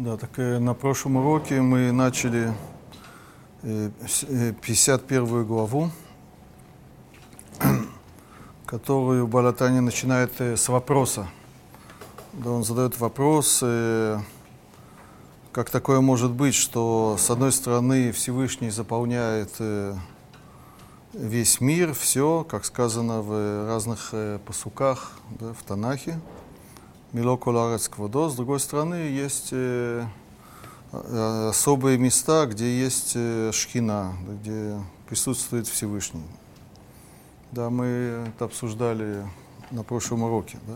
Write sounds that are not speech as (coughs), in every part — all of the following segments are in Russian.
Да, так э, на прошлом уроке мы начали э, с- э, 51 главу, (clears throat) которую Балатани начинает э, с вопроса. Да, он задает вопрос, э, как такое может быть, что с одной стороны Всевышний заполняет э, весь мир, все, как сказано в разных э, посуках да, в Танахе, Мило Коларец Квадо. С другой стороны, есть э, э, особые места, где есть э, шхина, где присутствует Всевышний. Да, мы это обсуждали на прошлом уроке. Да?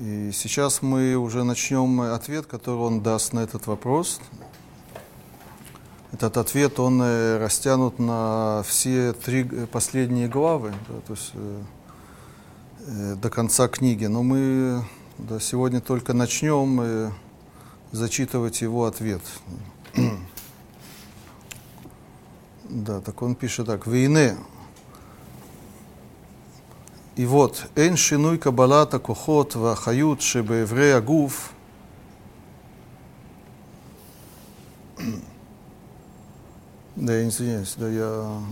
И сейчас мы уже начнем ответ, который он даст на этот вопрос. Этот ответ, он растянут на все три последние главы, да, то есть э, до конца книги. Но мы да, сегодня только начнем э, зачитывать его ответ. (clears throat) да, так он пишет так. Вейне. И вот, эн шинуй кабалата кохот ва хают шебе еврея гуф. (clears throat) Да, я извиняюсь, да, я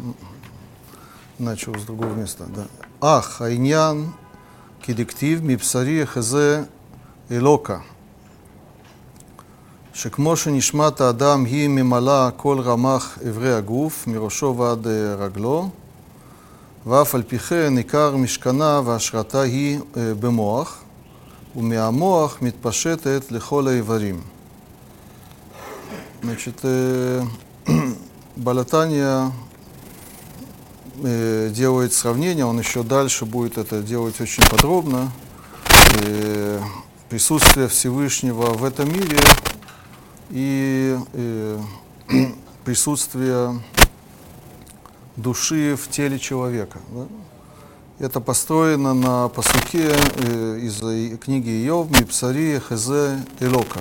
начал с другого места. Да. Ах, айнян, כי דכתיב מבשרי יחזה אלוקה, שכמו שנשמת האדם היא ממלאה כל רמ"ח אברי הגוף, מראשו ועד אה, רגלו, ואף על פי כן עיקר משכנה והשרתה היא אה, במוח, ומהמוח מתפשטת לכל האיברים. Значит, Балатания (clears throat) э, делает сравнение, он еще дальше будет это делать очень подробно. Э, присутствие Всевышнего в этом мире и э, (clears throat) присутствие души в теле человека. да. Это построено на посуке э, из книги Иов, Мипсари, Хезе, Элока.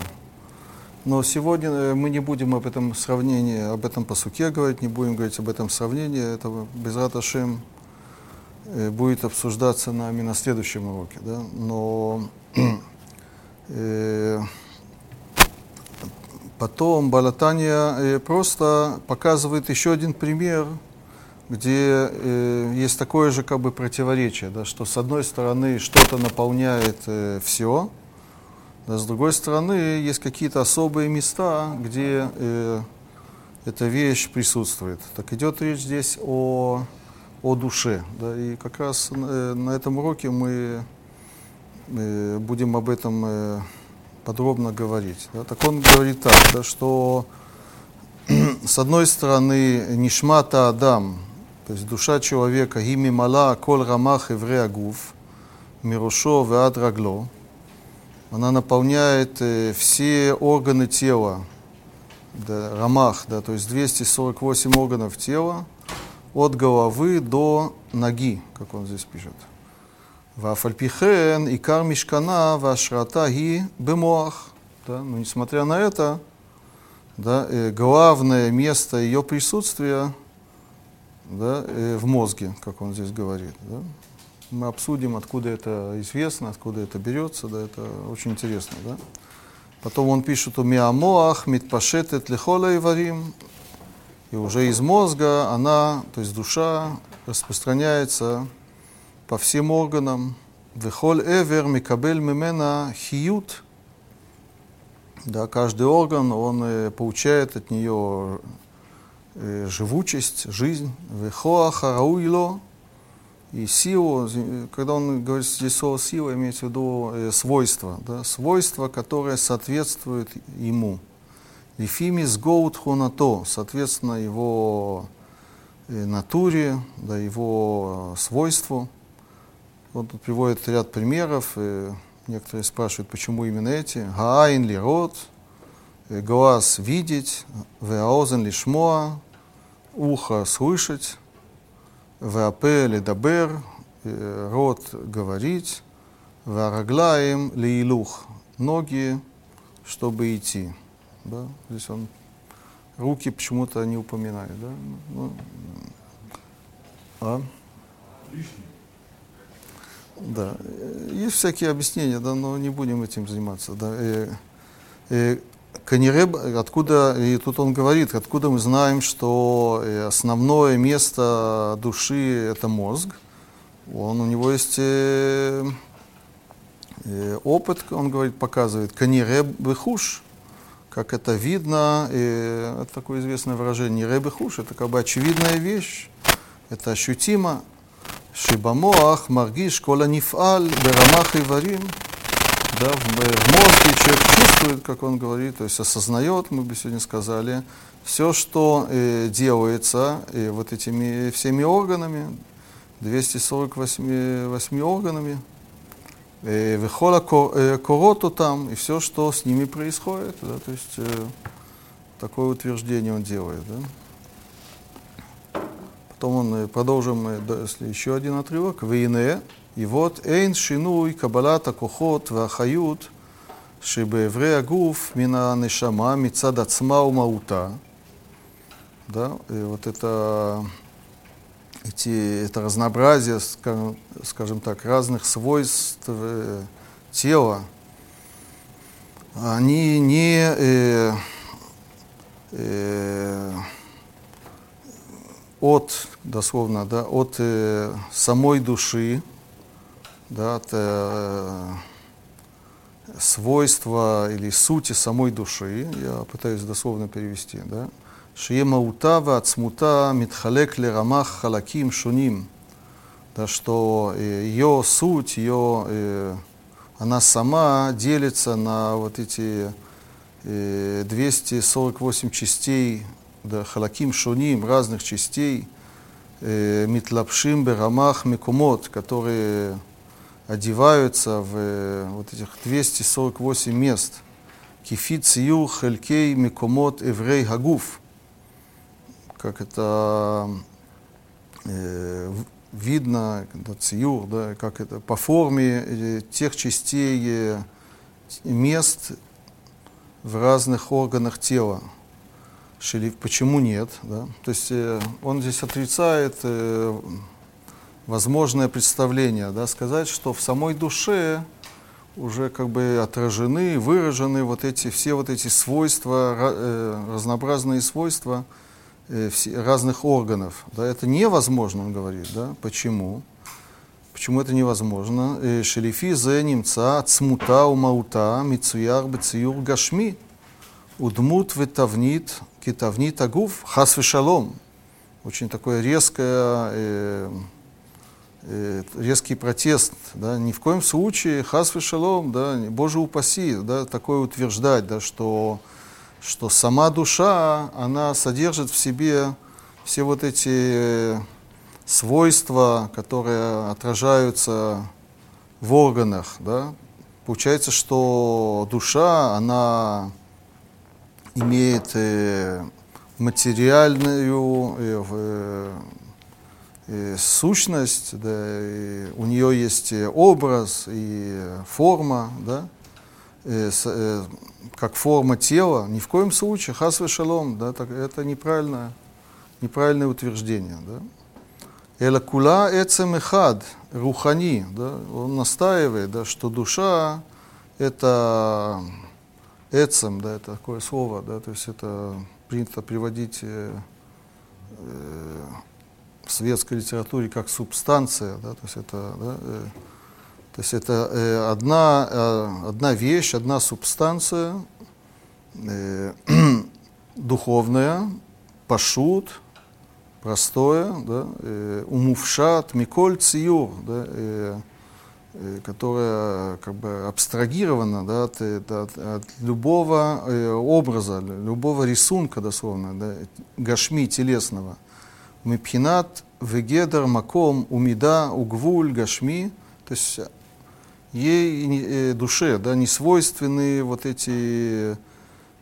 Но сегодня э, мы не будем об этом сравнении, об этом посуке говорить, не будем говорить об этом сравнении. Это без Раташем будет обсуждаться нами на следующем уроке. Да? Но э, потом Балатания э, просто показывает еще один пример, где э, есть такое же как бы противоречие, да, что с одной стороны что-то наполняет э, все, с другой стороны есть какие-то особые места, где э, эта вещь присутствует. Так идет речь здесь о, о душе. Да, и как раз э, на этом уроке мы э, будем об этом э, подробно говорить. Да. Так он говорит так, да, что (clears throat) с одной стороны нишмата Адам, то есть душа человека, ими мала кол рамах евре агуф, мирошо веад рагло, она наполняет э, все органы тела, да, рамах, да, то есть 248 органов тела, от головы до ноги, как он здесь пишет. Вафальпихен, и кармишкана вашрата ги бемоах. Да, но несмотря на это, да, э, главное место ее присутствия да, э, в мозге, как он здесь говорит. Да. Мы обсудим, откуда это известно, откуда это берется, да, это очень интересно. Да? Потом он пишет, у миамоах митпашетет лихола иварим, и уже из мозга она, то есть душа, распространяется по всем органам. Вехоль эвер микабель мимена хиют. Да, каждый орган, он э, получает от нее э, живучесть, жизнь. Вехоа харауило. И силу, когда он говорит здесь слово сила, имеется в виду э, свойства, да, свойства, которое соответствует ему. Лифими сгоут хонато, соответственно, его э, натуре, да, его свойству. Он тут приводит ряд примеров. э, Некоторые спрашивают, почему именно эти. Гаайн ли рот, глаз видеть, веаозен ли шмоа, ухо слышать, ли дабер, э, рот говорить, веараглаем ли илух, ноги, чтобы идти. Да? Здесь он руки почему-то не упоминает. Да? Ну, а? Да, э, есть всякие объяснения, да, но не будем этим заниматься. Да. Э, Каниреб, откуда, и тут он говорит, откуда мы знаем, что э, основное место души это мозг. Он, у него есть э, э, опыт, он говорит, показывает, каниреб бехуш, как это видно, и это такое известное выражение, ребе хуш, это как бы очевидная вещь, это ощутимо. Шибамоах маргиш кола нифаль берамах и варим, да, в, в мозге человек чувствует, как он говорит, то есть осознает, мы бы сегодня сказали, все, что э, делается э, вот этими всеми органами, 248 8 органами, э, выхола э, короту там, и все, что с ними происходит, да, то есть э, такое утверждение он делает. Да. Потом он, э, продолжим, если еще один отрывок, «Вейне, и вот «Эйн шинуй кабалата кохот вахают еврея Гуф, мина нешама мицад ацма умаута». Да, и вот это, эти, это разнообразие, скажем, скажем так, разных свойств э, тела, они не э, э, от, дословно, да, от э, самой души, да, э, свойства или сути самой души, я пытаюсь дословно перевести, да, Шиемаутава Ацмута Митхалек Лерамах Халаким Шуним, да, что э, ее суть, ее, э, она сама делится на вот эти 248 частей, да, Халаким Шуним, разных частей, Митлапшим Берамах Микумот, которые одеваются в э, вот этих 248 мест. Кифи циюр хелькей мекомот еврей хагуф. Как это э, видно, да, циюр, да, как это по форме э, тех частей э, мест в разных органах тела. Почему нет? Да? То есть э, он здесь отрицает э, возможное представление, да, сказать, что в самой душе уже как бы отражены, выражены вот эти, все вот эти свойства, э, разнообразные свойства э, разных органов. Да, это невозможно, он говорит. Да? Почему? Почему это невозможно? Э, Шелифи зе немца цмута умаута мицуяр бециюр гашми удмут ветавнит китавнит агуф хас шалом. Очень такое резкое резкий протест, да, ни в коем случае, хас шалом, да, Боже упаси, да, такое утверждать, да, что, что сама душа, она содержит в себе все вот эти свойства, которые отражаются в органах, да. Получается, что душа, она имеет э, материальную, э, сущность, да, у нее есть образ и форма, да, и, э, как форма тела, ни в коем случае, хас шалом, да, так, это неправильное, неправильное утверждение. Да. Эла кула эцем эхад, рухани, да, он настаивает, да, что душа это эцем, да, это такое слово, да, то есть это принято приводить э, э, в светской литературе как субстанция, да, то есть это, да, э, то есть это э, одна, э, одна вещь, одна субстанция э, (clears throat) духовная, пашут, простое, да, э, умувшат, миколь циюр, да, э, э, которая как бы абстрагирована да, от, от, от любого э, образа, любого рисунка, дословно, да, гашми телесного – Мипхинат вегедер маком умида угвуль гашми, то есть ей душе да, не свойственны вот эти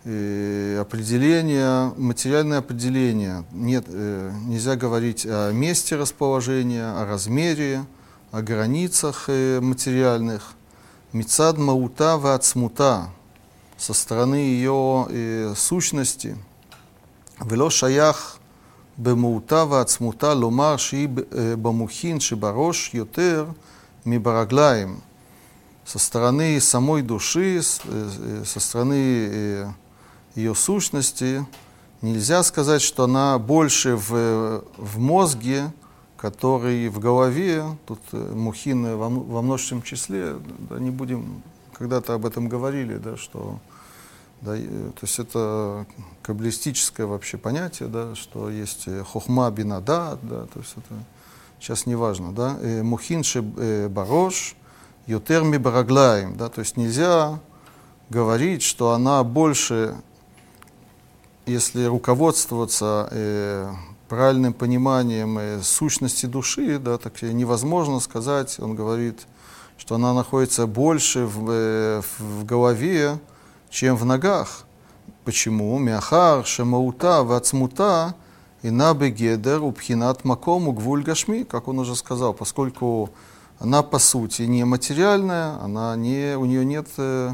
э, определения, материальные определения. Нет, э, нельзя говорить о месте расположения, о размере, о границах э, материальных. Мицад маута вацмута со стороны ее сущности. Вело шаях במהותה ועצמותה לומר שהיא במוחין שבראש ми מברגליים. Со стороны самой души, со стороны ее сущности, нельзя сказать, что она больше в, в мозге, который в голове, тут мухины во, во множественном числе, да, не будем, когда-то об этом говорили, да, что да, то есть это каббалистическое вообще понятие, да, что есть э, хохма бинада, да, то есть это сейчас не важно, да, э, мухинши барош, ютерми бараглаем, да, то есть нельзя говорить, что она больше, если руководствоваться э, правильным пониманием э, сущности души, да, так невозможно сказать, он говорит, что она находится больше в, э, в голове, чем в ногах. Почему? Мяхар, шамаута, вацмута, и набегедер, упхинат макому, гвуль гашми, как он уже сказал, поскольку она по сути не материальная, она не, у нее нет э,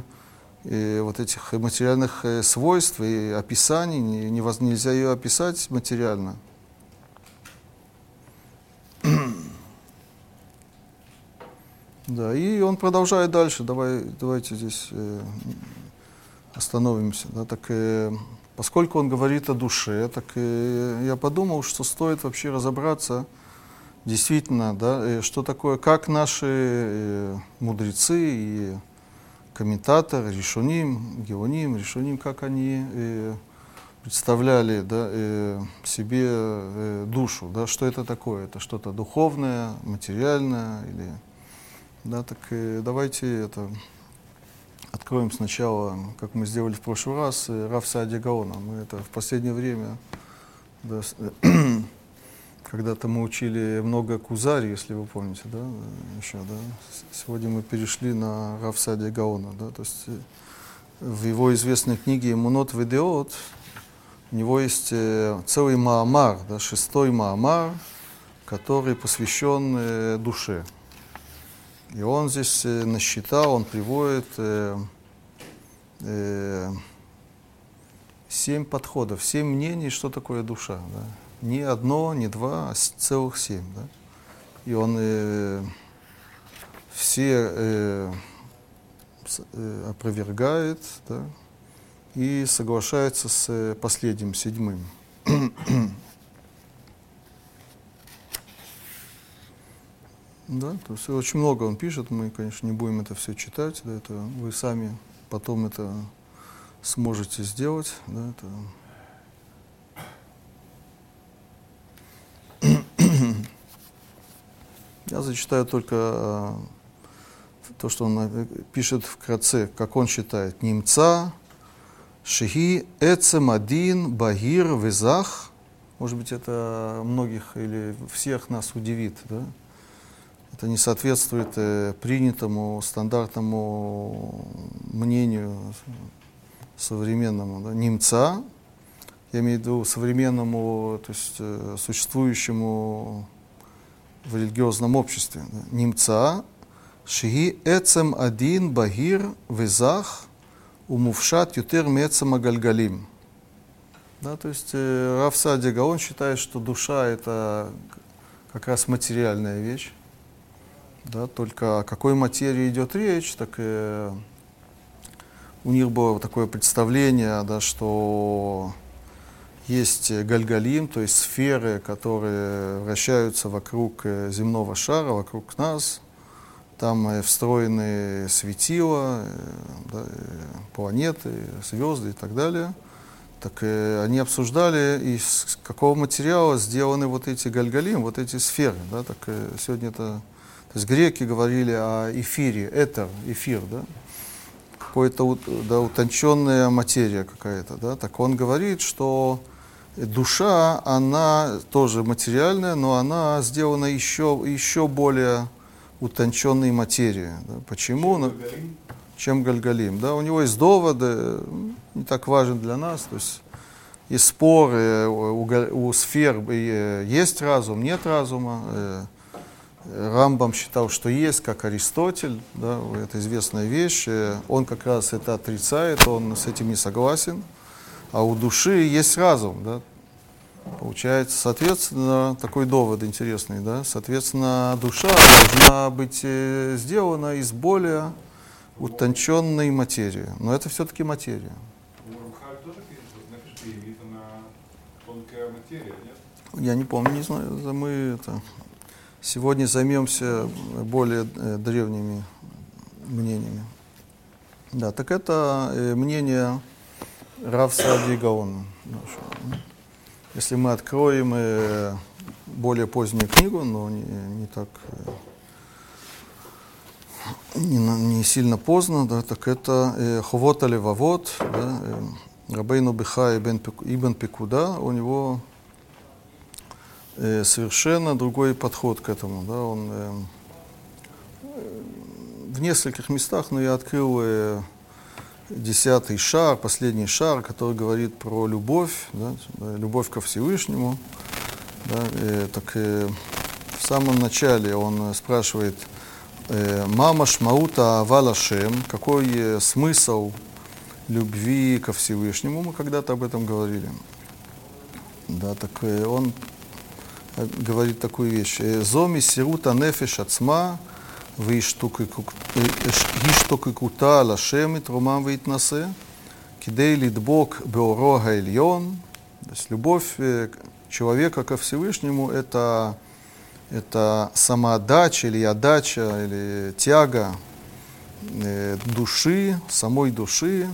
э, вот этих материальных э, свойств и описаний, не, нельзя ее описать материально. (clears throat) Да, и он продолжает дальше. Давай, давайте здесь э, остановимся. Да, так, э, поскольку он говорит о душе, так э, я подумал, что стоит вообще разобраться действительно, да, э, что такое, как наши э, мудрецы и комментаторы, решуним, геоним, решуним, как они э, представляли да, э, себе э, душу, да, что это такое, это что-то духовное, материальное или да, так э, давайте это откроем сначала, как мы сделали в прошлый раз, э, Раф Саади. Мы это в последнее время, да, э, (clears throat) когда-то мы учили много Кузари, если вы помните, да, еще, да. Сегодня мы перешли на Раф Саади да, то есть в его известной книге «Мунот Ведеот» у него есть целый Маамар, да, шестой Маамар, который посвящен душе. И он здесь э, насчитал, он приводит э, э, семь подходов, семь мнений, что такое душа. Да? Не одно, не два, а целых семь. Да? И он э, все э, э, опровергает да? и соглашается с э, последним, седьмым. Да, то есть очень много он пишет, мы, конечно, не будем это все читать, да, это вы сами потом это сможете сделать, да, это... (coughs) Я зачитаю только а, то, что он э, пишет вкратце, как он считает. Немца, шихи, эцем один, багир, визах. Может быть, это многих или всех нас удивит, да? Это не соответствует э, принятому стандартному мнению современному да, немца, я имею в виду современному, то есть э, существующему в религиозном обществе. Да, немца, шиги эцем один багир визах умувшат ютер мецем агальгалим. Да, то есть э, Раф Садига, он считает, что душа это как раз материальная вещь, да, только о какой материи идет речь, так и у них было такое представление, да, что есть гальгалим, то есть сферы, которые вращаются вокруг э, земного шара, вокруг нас. Там э, встроены светила, э, да, планеты, звезды и так далее. Так они обсуждали, из какого материала сделаны вот эти гальгалим, вот эти сферы. Да, так сегодня это то есть греки говорили о эфире, это эфир, да? Какая-то да, утонченная материя какая-то, да? Так он говорит, что душа, она тоже материальная, но она сделана еще, еще более утонченной материи. Да? Почему? Чем Гальгалим? Чем Гальгалим. Да? У него есть доводы, не так важен для нас. То есть и споры у, у сфер есть разум, нет разума. Рамбам считал, что есть, как Аристотель, да, это известная вещь, э, он как раз это отрицает, он с этим не согласен, а у души есть разум, да, Получается, соответственно, такой довод интересный, да, соответственно, душа должна быть э, сделана из более утонченной материи, но это все-таки материя. Материя, нет? Я не помню, не знаю. Мы это, сегодня займемся более э, древними мнениями. Да, так это э, мнение Рав Сади Гаона. Если мы откроем э, более позднюю книгу, но не, не так не, не сильно поздно, да, так это э, Ховот Алевавот, да, э, Рабейну Беха Ибн, Пекуда, у него э, совершенно другой подход к этому. Да, он э, в нескольких местах, но я открыл э, десятый шар, последний шар, который говорит про любовь, да, любовь ко Всевышнему. Да, э, так э, в самом начале он спрашивает, э, «Мама шмаута авалашем», какой э, смысл любви ко Всевышнему, мы когда-то об этом говорили. Да, так э, он э, говорит такую вещь. «Э, «Зоми сирута нефеш ацма, וישתוקקותה על השם יתרומם ויתנשא, כדי לדבוק באורו ильон. То есть любовь э, человека ко Всевышнему – это, это самоотдача или отдача, или тяга э, души, самой души,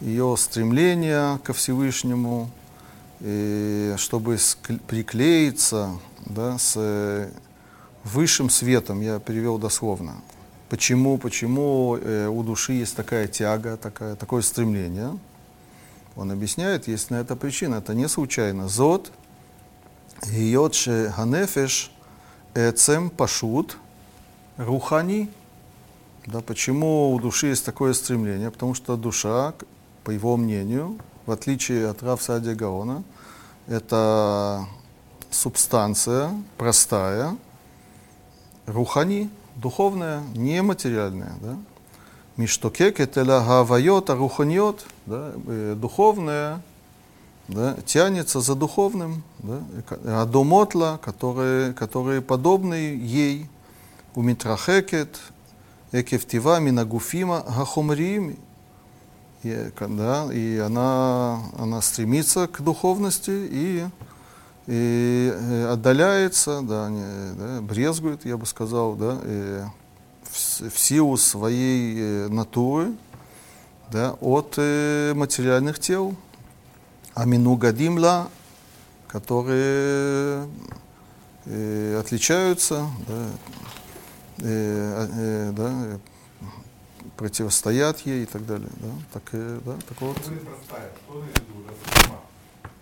ее стремление ко Всевышнему, и чтобы приклеиться да, с высшим светом, я перевел дословно. Почему, почему э, у души есть такая тяга, такая, такое стремление? Он объясняет, есть на это причина, это не случайно. Зод, гиотше ганефеш, эцем пашут, рухани. Да, почему у души есть такое стремление? Потому что душа, по его мнению, в отличие от Рав Садия Гаона, это субстанция простая, рухани, духовное, нематериальное. Да? Миштокек это гавайот, а руханьот, да? Э, духовное, да? тянется за духовным, да? адомотла, которые, которые подобны ей, у митрахекет, экефтива, минагуфима, гахумриими. И, да, и она, она стремится к духовности и и э, отдаляется, да, не, да, брезгует, я бы сказал, да, и в, в силу своей э, натуры да, от э, материальных тел. Амину гадимла, которые э, отличаются, да, э, э, да, противостоят ей и так далее. Да, так, да, так вот.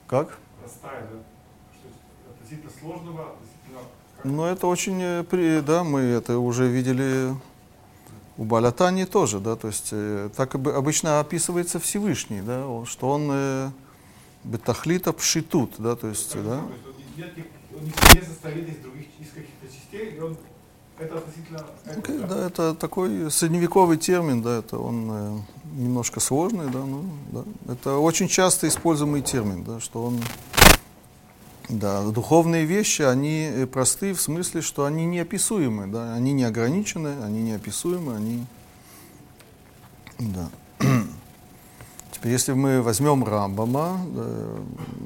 Как? Простая, да? относительно сложного, относительно... Ну, это очень, э, да, мы это уже видели у Балятани тоже, да, то есть э, так обычно описывается Всевышний, да, что он э, бетахлита пшитут, да, то есть, да. Он не состоит из других, из каких-то частей, и он это относительно... Okay, да? да, это такой средневековый термин, да, это он э, немножко сложный, да, ну, да. Это очень часто используемый термин, да, что он да, духовные вещи, они э, просты в смысле, что они неописуемы, да, они не ограничены, они неописуемы, они... Да. (clears throat) Теперь, если мы возьмем Рамбама, да,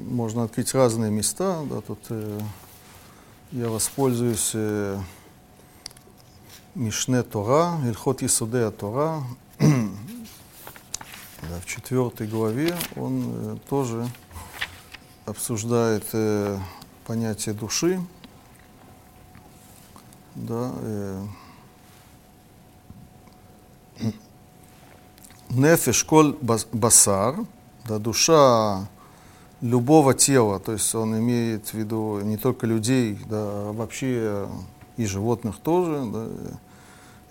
можно открыть разные места, да, тут э, я воспользуюсь э, Мишне Тора, Ильхот Исудея Тора, (clears throat) да, в четвертой главе он э, тоже обсуждает э, понятие души, да, э, (clears throat) нефеш коль басар, да, душа любого тела, то есть он имеет в виду не только людей, да, а вообще и животных тоже, да,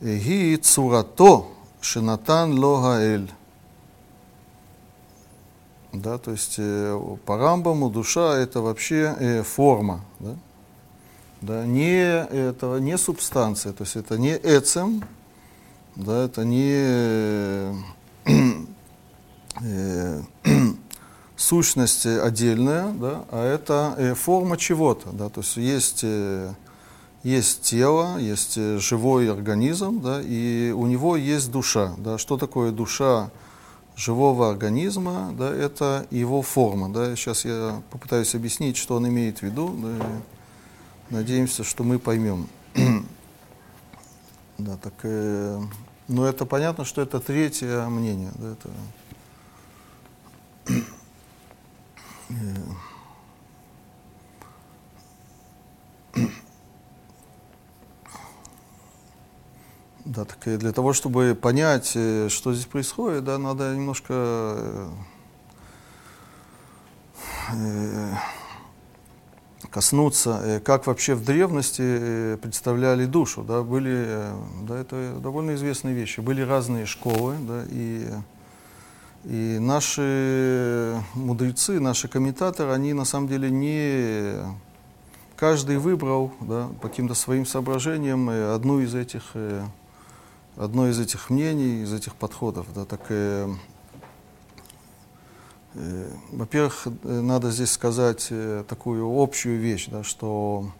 ги цурато шинатан логаэль да, то есть э, по Рамбаму душа это вообще э, форма, да, да, не, это не субстанция, то есть это не эцем, да, это не э, (clears throat) сущность отдельная, да, а это э, форма чего-то, да, то есть есть, э, есть тело, есть э, живой организм, да, и у него есть душа, да, что такое душа? живого организма, да, это его форма. Да. Сейчас я попытаюсь объяснить, что он имеет в виду. Да, надеемся, что мы поймем. (clears throat) да, так, э, но это понятно, что это третье мнение. Да, это, (clears throat) э, Да, так и для того, чтобы понять, э, что здесь происходит, да, надо немножко э, э, коснуться, как вообще в древности представляли душу. Да, были, да, это довольно известные вещи. Были разные школы, да, и, и наши мудрецы, наши комментаторы, они на самом деле не... Каждый выбрал да, по каким-то своим соображениям одну из этих одно из этих мнений, из этих подходов, да, так, э, э, во-первых, э, надо здесь сказать э, такую общую вещь, да, что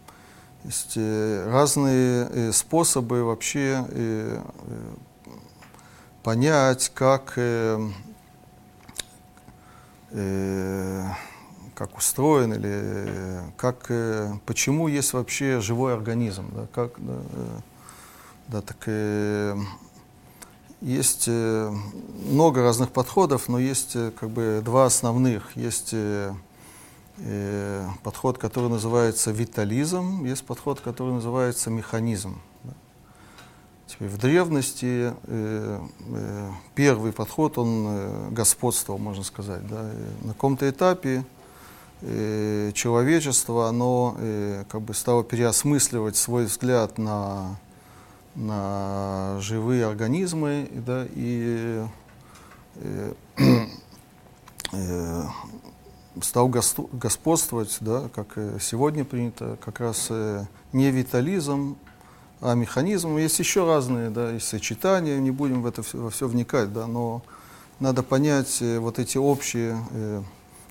есть э, разные э, способы вообще э, э, понять, как, э, э, как устроен или э, как, э, почему есть вообще живой организм, да, как, да, э, да, так э, есть э, много разных подходов, но есть э, как бы два основных. Есть э, э, подход, который называется витализм, есть подход, который называется механизм. Да. Теперь в древности э, э, первый подход, он э, господствовал, можно сказать. Да. И на каком-то этапе э, человечество, оно э, как бы стало переосмысливать свой взгляд на на живые организмы да, и э, (clears throat) э, стал господствовать, да, как сегодня принято, как раз э, не витализм, а механизм. Есть еще разные, да, есть сочетания, не будем в это все, во все вникать, да, но надо понять э, вот эти общие, э,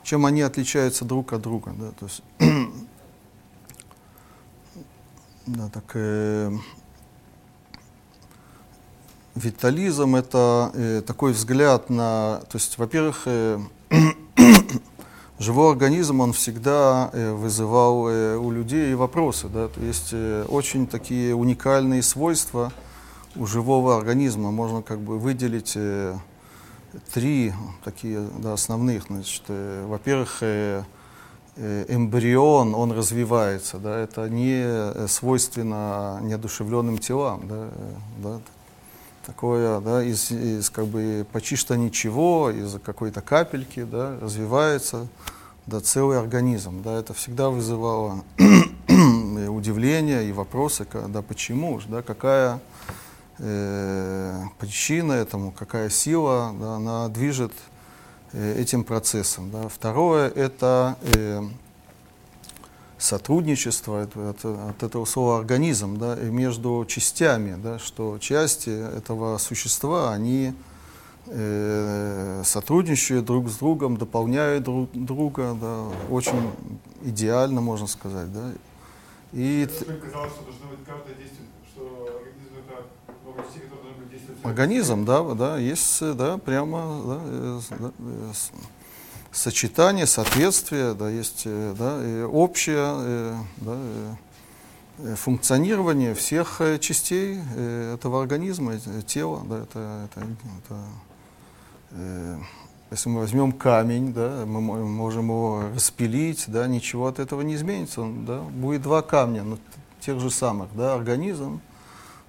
чем они отличаются друг от друга. Да, то есть, (clears throat) да, так, Витализм – это э, такой взгляд на… То есть, во-первых, э, (coughs) живой организм, он всегда э, вызывал э, у людей вопросы. Да? То есть э, очень такие уникальные свойства у живого организма. Можно как бы выделить э, три такие да, основных. Значит, э, во-первых, э, э эмбрион, он развивается, да, это не э, свойственно неодушевленным телам, да, э, да, такое, да, из, из как бы почти что ничего, из какой-то капельки, да, развивается да, целый организм. Да, это всегда вызывало удивление и вопросы, да, почему, да, какая э, причина этому, какая сила, да, она движет э, этим процессом. Да. Второе – это э, сотрудничество, это, это, от этого слова организм, да, и между частями, да, что части этого существа, они э, сотрудничают друг с другом, дополняют друг друга, да, очень идеально, можно сказать. Да. И казалось, что должно быть каждое действие, что организм это много частей, которые должны быть действовать. Организм, да, да, есть, да, прямо, да, э, э, сочетание, соответствие, да, есть э, да, общее э, да, э, функционирование всех частей этого организма, тела. Да, это, это, это, если мы возьмем камень, да, мы можем его распилить, да, ничего от этого не изменится. Он, да, будет два камня, но тех же самых, да, организм.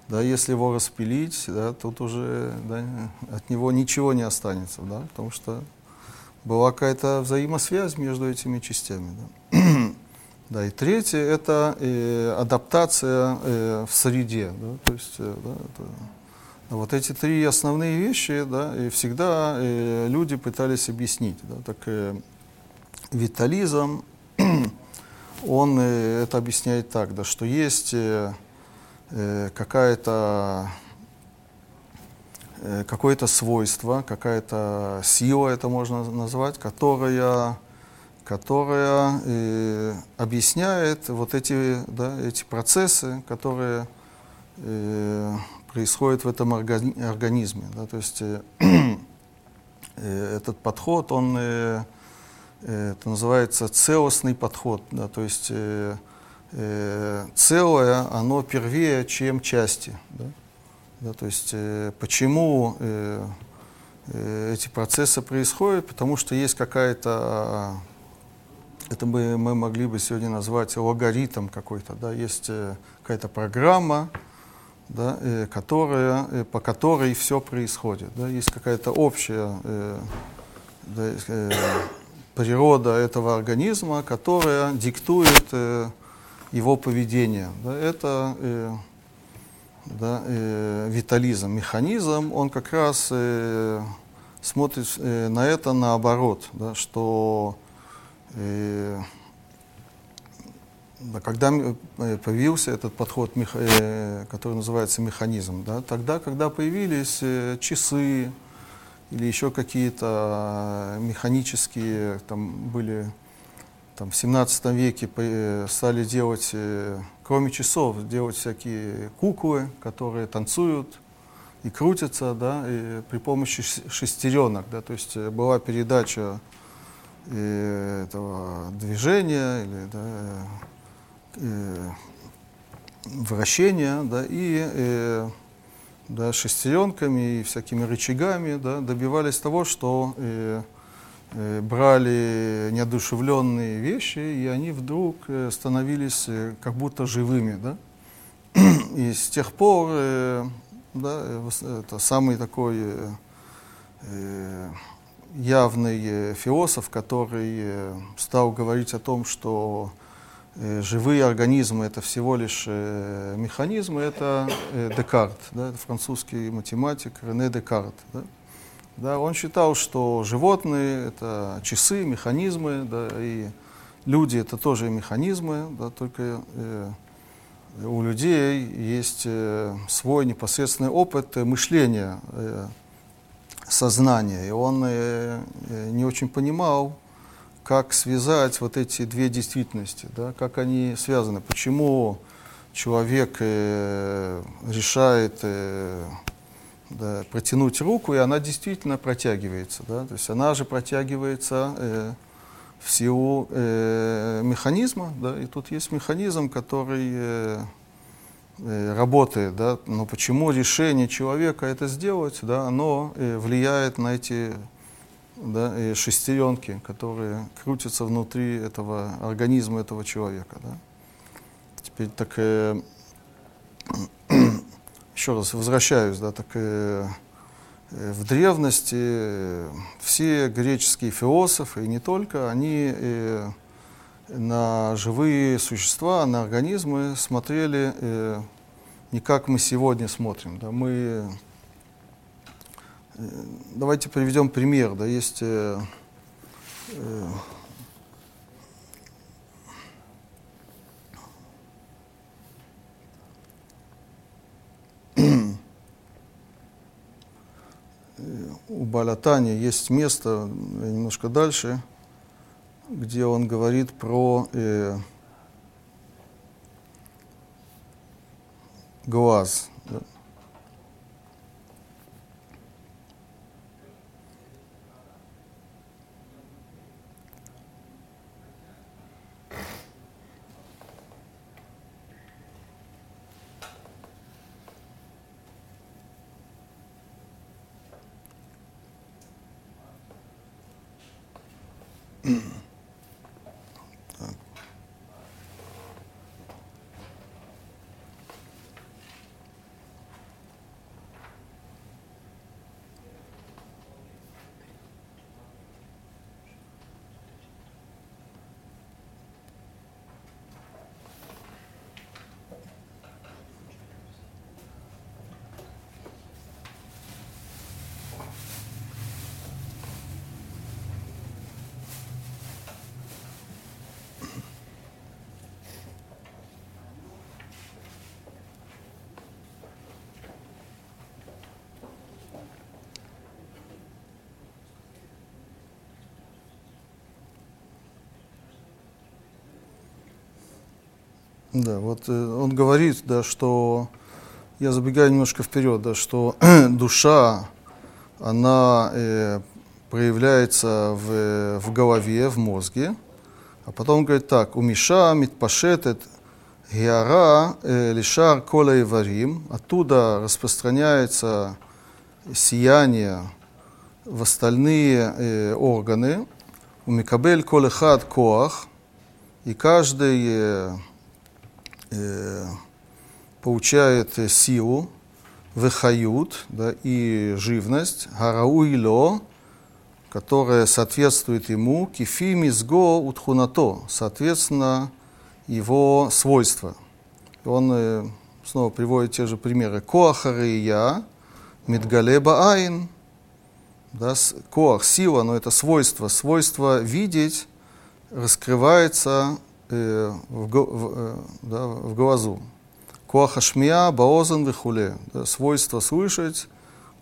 Да, если его распилить, да, тут уже да, от него ничего не останется, да, потому что была какая-то взаимосвязь между этими частями. Да, (clears throat) да и третье – это э, адаптация э, в среде. Да, то есть, э, да, это, вот эти три основные вещи, да, и всегда э, люди пытались объяснить. Да, так, э, витализм, (clears throat) он э, это объясняет так, да, что есть э, э какая-то какое-то свойство, какая-то сила, это можно назвать, которая, которая э, объясняет вот эти, да, эти процессы, которые э, происходят в этом организме. Да, то есть э, (clears throat) э, этот подход, он э, э, это называется целостный подход, да, то есть э, э, целое, оно первее, чем части. Да? Да, то есть э, почему э, э, эти процессы происходят? Потому что есть какая-то, это бы мы могли бы сегодня назвать логаритм какой-то, да, есть э, какая-то программа, да, э, которая, э, по которой все происходит. Да, есть какая-то общая э, да, э, природа этого организма, которая диктует э, его поведение. Да, это э, да, э, витализм, механизм, он как раз э, смотрит э, на это наоборот, да, что э, да, когда э, появился этот подход, э, который называется механизм, да, тогда, когда появились э, часы или еще какие-то механические, там были там, в 17 веке стали делать, кроме часов, делать всякие куклы, которые танцуют и крутятся, да, и при помощи шестеренок, да, то есть была передача этого движения или да, э, вращения, да, и э, да, шестеренками и всякими рычагами да, добивались того, что э, э, брали неодушевленные вещи, и они вдруг э, становились э, как будто живыми. Да? И с тех пор э, да, это самый такой э, э явный э, философ, который э, стал говорить о том, что Э, живые организмы это всего лишь э, механизмы, это э, Декарт, да, это французский математик Рене Декарт. Да. Да, он считал, что животные это часы, механизмы, да, и люди это тоже механизмы, да, только э, у людей есть э, свой непосредственный опыт мышления, э, сознания, и он э, не очень понимал, как связать вот эти две действительности, да, как они связаны, почему человек э, решает э, да, протянуть руку, и она действительно протягивается, да, то есть она же протягивается э, в силу э, механизма, да, и тут есть механизм, который э, э, работает, да, но почему решение человека это сделать, да, оно э, влияет на эти да, и шестеренки, которые крутятся внутри этого организма этого человека. Да. Теперь так э, еще раз возвращаюсь, да, так э, э, в древности э, все греческие философы, и не только, они э, на живые существа, на организмы смотрели э, не как мы сегодня смотрим. Да, мы Давайте приведем пример. Да, есть э, э, у Балатани есть место немножко дальше, где он говорит про э, глаз. Да, вот э, он говорит, да, что я забегаю немножко вперед, да, что (clears throat) душа, она э, проявляется в, в голове, в мозге. А потом он говорит так, у Миша митпашетет геара э, лишар кола иварим, оттуда распространяется сияние в остальные э, органы, у Микабель колехад коах, и каждый э, получает силу, выхают, да, и живность, гарауило, которая соответствует ему, кифими сго утхунато, соответственно, его свойства. Он э, снова приводит те же примеры. Коахария, Мидгалеба Айн, да, коах, сила, но это свойство, свойство видеть раскрывается э, в, в, э, да, в глазу. Коахашмия, баозен вихуле. Да, свойство слышать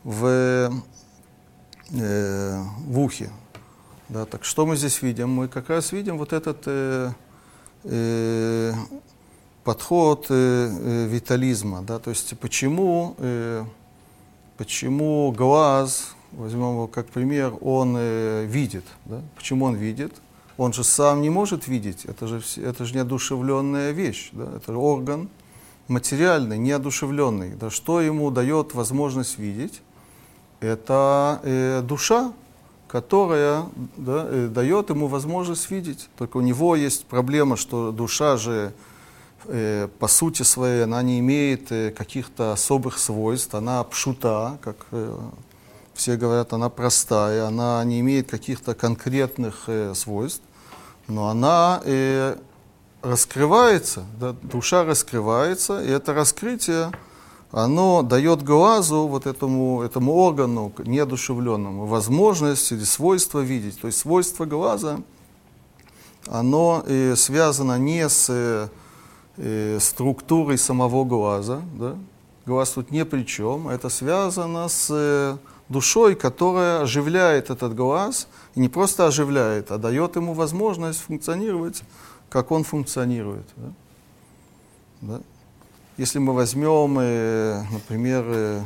в, э, в ухе. Да, так что мы здесь видим? Мы как раз видим вот этот э, э, подход э, э, витализма. Да, то есть почему, э, почему глаз, возьмем его как пример, он э, видит. Да? Почему он видит? Он же сам не может видеть. Это же, это же неодушевленная вещь. Да? Это орган материальный, неодушевленный. Да, что ему дает возможность видеть? Это э, душа, которая да, э, дает ему возможность видеть. Только у него есть проблема, что душа же э, по сути своей, она не имеет э, каких-то особых свойств, она пшута, как э, все говорят, она простая, она не имеет каких-то конкретных э, свойств, но она э, раскрывается, да, душа раскрывается, и это раскрытие, оно дает глазу, вот этому, этому органу неодушевленному, возможность или свойство видеть. То есть свойство глаза, оно э, связано не с э, структурой самого глаза, да? глаз тут ни при чем, это связано с э, душой, которая оживляет этот глаз, и не просто оживляет, а дает ему возможность функционировать как он функционирует. Да? Да? Если мы возьмем, э, например, э,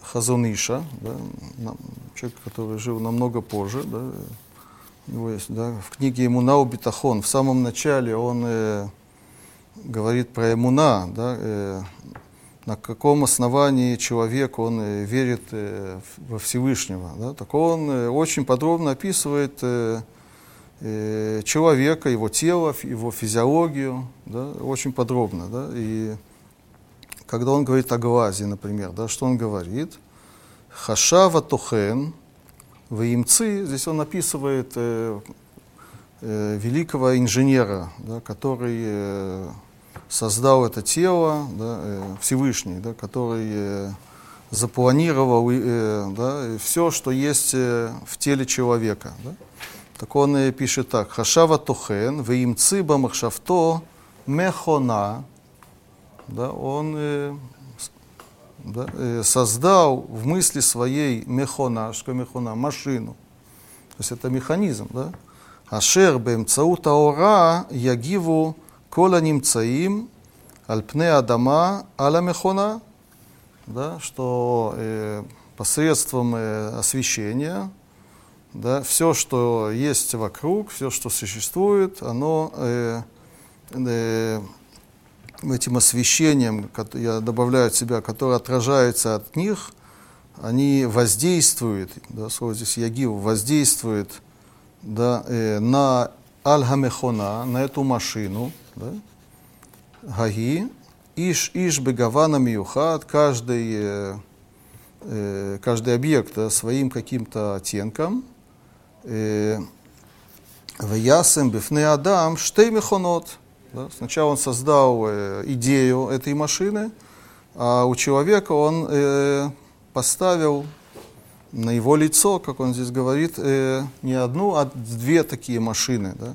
Хазуниша, да, человек, который жил намного позже, да, у есть, да, в книге Имуна Битахон, в самом начале он э, говорит про Имуна, да, э, на каком основании человек он э, верит э, во Всевышнего. Да, так он э, очень подробно описывает человека, его тело, его физиологию, да, очень подробно. Да, и когда он говорит о глазе, например, да, что он говорит? Хашава тохен, ваимцы, здесь он описывает великого инженера, да, который создал это тело да, э, Всевышний, да, который э, запланировал э, да, все, что есть в теле человека. Да. Так он пишет так. Хашава тохен, веимцы бамахшавто мехона. Да, он да, создал в мысли своей мехона, что мехона, машину. То есть это механизм. Да? Ашер бемцаута ора ягиву Кола немцаим, альпне адама, аля да, что э, посредством э, освещения, да, все, что есть вокруг, все, что существует, оно э, э, этим освещением, я добавляю от себя, которое отражается от них, они воздействуют, да, слово здесь ягив, воздействует, да, э, на аль-хамехона, на эту машину, да, гаги, иш иш бегавана миюхат, каждый, э, э, каждый объект да, своим каким-то оттенком, Ваясем бифне Адам штей мехонот. Сначала он создал э, идею этой машины, а у человека он э, поставил на его лицо, как он здесь говорит, э, не одну, а две такие машины, да?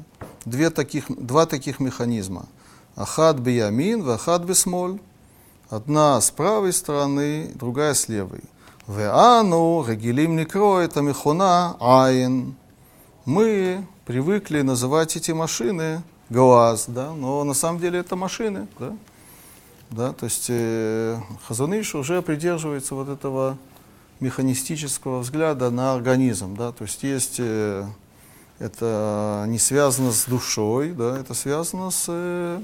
Две таких, два таких механизма. Ахад биямин, вахад бисмоль. Одна с правой стороны, другая с левой. Веану регилим некро это мехуна айн. Мы привыкли называть эти машины глаз, да, но на самом деле это машины, да. Да, то есть э, Хазаныш уже придерживается вот этого механистического взгляда на организм. Да? То есть есть, э, это не связано с душой, да? это связано с, э,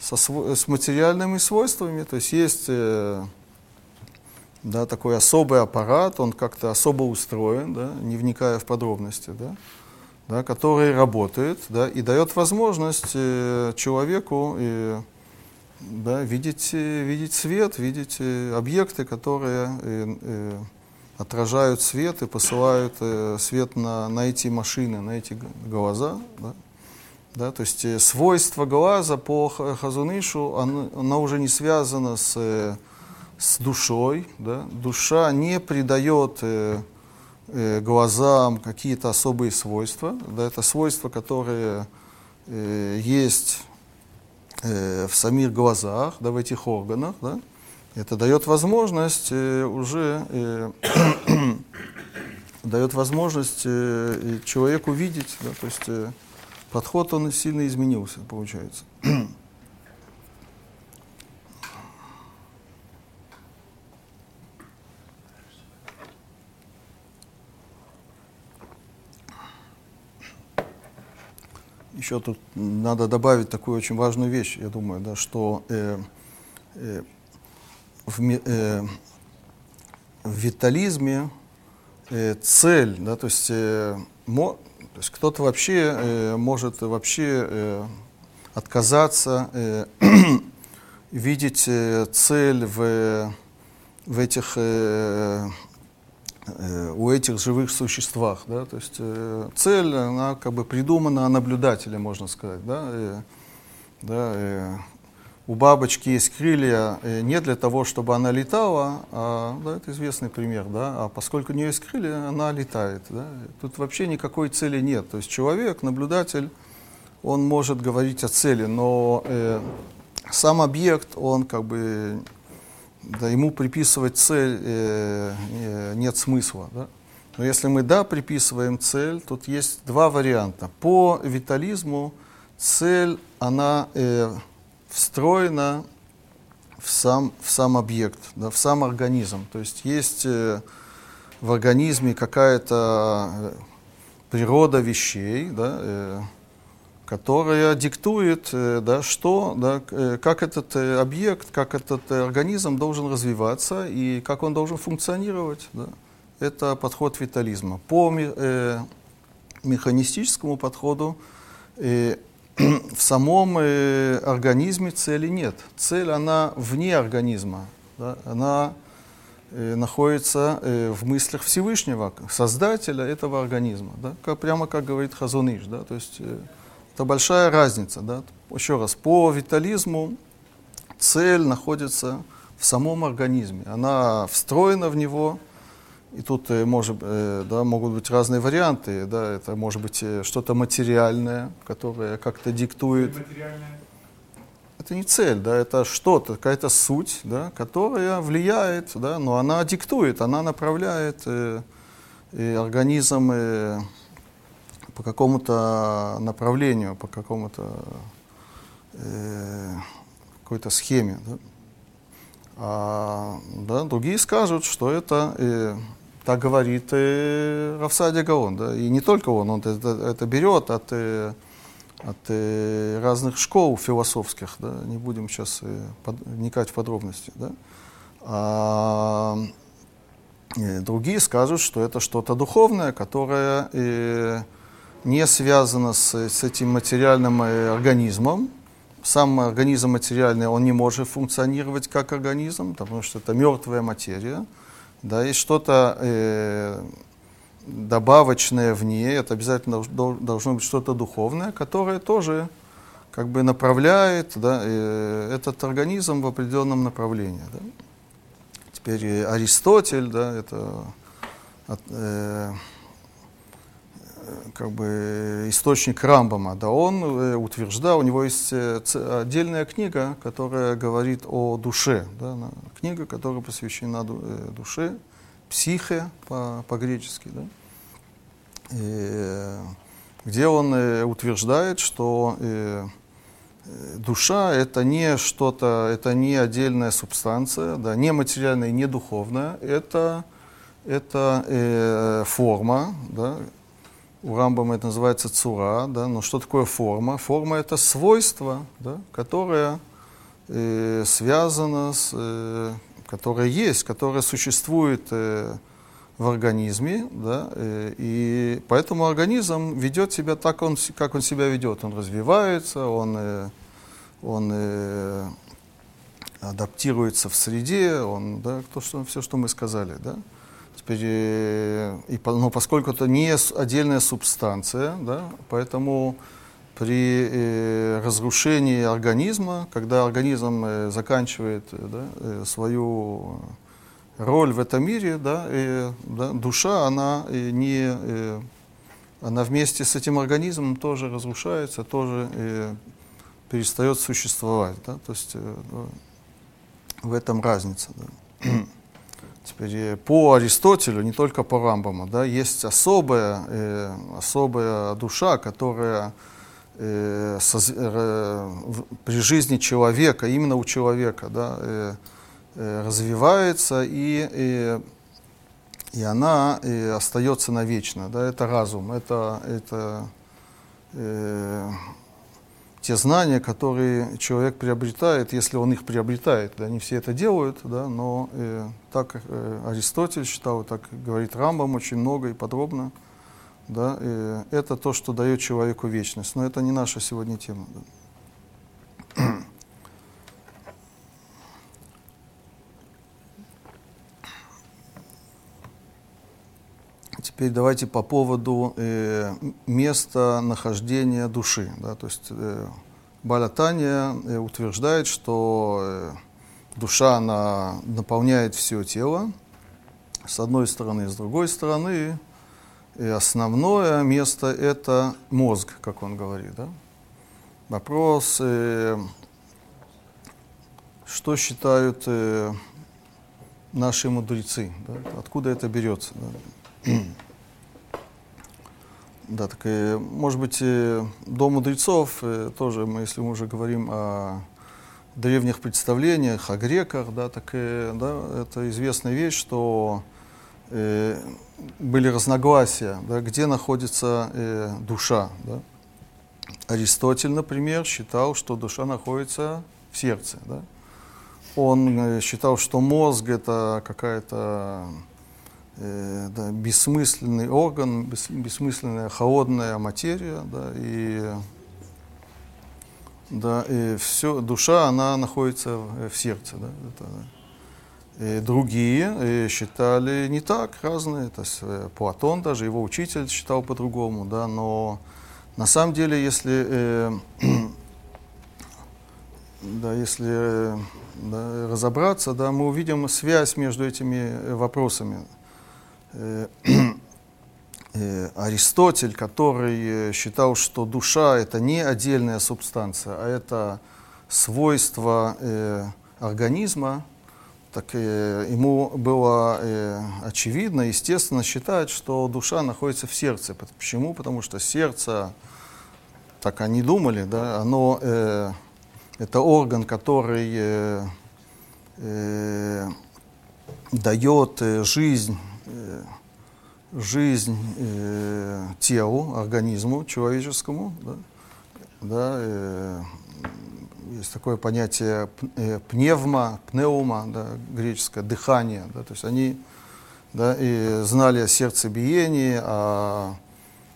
со, с материальными свойствами. То есть есть э, да, такой особый аппарат, он как-то особо устроен, да, не вникая в подробности, да, да, который работает да, и дает возможность э, человеку э, да, видеть, видеть свет, видеть объекты, которые э, э, отражают свет и посылают э, свет на, на эти машины, на эти глаза. Да. Да, то есть э, свойство глаза по Хазунышу, оно, оно уже не связано с, э, с душой. Да. Душа не придает э, э, глазам какие-то особые свойства. Да, это свойства, которые э, есть э, в самих глазах, да, в этих органах. Да. Это дает возможность э, уже э, (clears throat) дает возможность э, человеку видеть, да, то есть э, подход он сильно изменился, получается. (clears throat) Еще тут надо добавить такую очень важную вещь, я думаю, да, что э, э, в, э, в витализме э, цель, да, то есть, э, мо, то есть кто-то вообще э, может вообще э, отказаться э, (clears throat) видеть э, цель в, в этих э, э, у этих живых существах, да, то есть э, цель она как бы придумана наблюдателем, можно сказать, да, э, да. Э, у бабочки есть крылья э, не для того, чтобы она летала, а, да, это известный пример, да, а поскольку у нее есть крылья, она летает. Да. Тут вообще никакой цели нет. То есть человек, наблюдатель, он может говорить о цели, но э, сам объект, он как бы, да, ему приписывать цель э, нет смысла. Да. Но если мы, да, приписываем цель, тут есть два варианта. По витализму цель, она... Э, встроена в сам, в сам объект, да, в сам организм. То есть есть э, в организме какая-то э, природа вещей, да, э, которая диктует, да, что, да, как этот объект, как этот организм должен развиваться и как он должен функционировать. Да. Это подход витализма. По механистическому подходу (clears throat) в самом э, организме цели нет. Цель, она вне организма. Да? Она э, находится э, в мыслях Всевышнего, создателя этого организма. Да? Как, прямо как говорит Хазуныш. Да? То есть это большая разница. Да? Еще раз, по витализму цель находится в самом организме. Она встроена в него, и тут э, может, э, да, могут быть разные варианты. Да, это может быть э, что-то материальное, которое как-то диктует. Это не цель, да, это что-то, какая-то суть, да, которая влияет, да, но она диктует, она направляет э, и организм э, по какому-то направлению, по какому-то э, какой-то схеме. Да. А, да, другие скажут, что это э, так говорит э, Равсадия Гаон, да, и не только он, он это, это берет от, э, от э, разных школ философских, да, не будем сейчас э, под, вникать в подробности, да. А, другие скажут, что это что-то духовное, которое э, не связано с, с этим материальным организмом, сам организм материальный, он не может функционировать как организм, потому что это мертвая материя да, есть что-то э, добавочное в ней, это обязательно должно быть что-то духовное, которое тоже как бы направляет да, э, этот организм в определенном направлении. Да. Теперь Аристотель, да, это от, э, как бы источник Рамбама, да, он э, утверждал, у него есть э, отдельная книга, которая говорит о душе, да, книга, которая посвящена э, душе, психе по, по-гречески, да, где он утверждает, что душа это не что-то, это не отдельная субстанция, да, не материальная, не духовная, это это форма, да, у Рамбама это называется цура, да, но что такое форма? Форма это свойство, да, которое э, связано с, э, которое есть, которое существует э, в организме, да, э, и поэтому организм ведет себя так, он, как он себя ведет. Он развивается, он, э, он э, адаптируется в среде, он, да, то, что, все, что мы сказали, да. Теперь, и, но поскольку это не отдельная субстанция, да, поэтому при э, разрушении организма, когда организм э, заканчивает э, да, э, свою роль в этом мире, да, э, да, душа, она э, не, э, она вместе с этим организмом тоже разрушается, тоже э, перестает существовать, да, то есть э, в этом разница. Да. Теперь э, по Аристотелю, не только по Рамбаму, да, есть особая, э, особая душа, которая э, соз, э, в, при жизни человека, именно у человека, да, э, э, развивается и, и, и она э, остается навечно. Да, это разум, это, это э, те знания, которые человек приобретает, если он их приобретает. Да, не все это делают, да, но э, так э, Аристотель считал, так говорит Рамбам очень много и подробно. Да, э, это то, что дает человеку вечность. Но это не наша сегодня тема. Да. Теперь давайте по поводу э, места нахождения души. Да, то есть э, Балатания э, утверждает, что э, душа она наполняет все тело, с одной стороны, с другой стороны. И основное место это мозг, как он говорит. Да? Вопрос, э, что считают э, наши мудрецы, да? откуда это берется. Да? Да, так и, может быть, и до мудрецов тоже, мы, если мы уже говорим о древних представлениях, о греках, да, так и, да, это известная вещь, что э, были разногласия, да, где находится э, душа. Да. Аристотель, например, считал, что душа находится в сердце. Да. Он э, считал, что мозг это какая-то э, да, бессмысленный орган, бес, бессмысленная холодная материя, да, и, да, и все, душа, она находится в, в сердце. Да, это, и другие и считали не так, разные, то есть э, Платон даже, его учитель считал по-другому, да, но на самом деле, если, э, (clears throat) да, если э, да, разобраться, да, мы увидим связь между этими вопросами. Э, (clears throat) э, Аристотель, который э, считал, что душа это не отдельная субстанция, а это свойство э, организма, так э, ему было э, очевидно, естественно считать, что душа находится в сердце. Почему? Потому что сердце, так они думали, да, оно э, это орган, который э, э, дает жизнь жизнь э, телу, организму человеческому. Да, да, э, есть такое понятие э, пневма, пнеума, да, греческое, дыхание. Да, то есть они да, и знали о сердцебиении, о,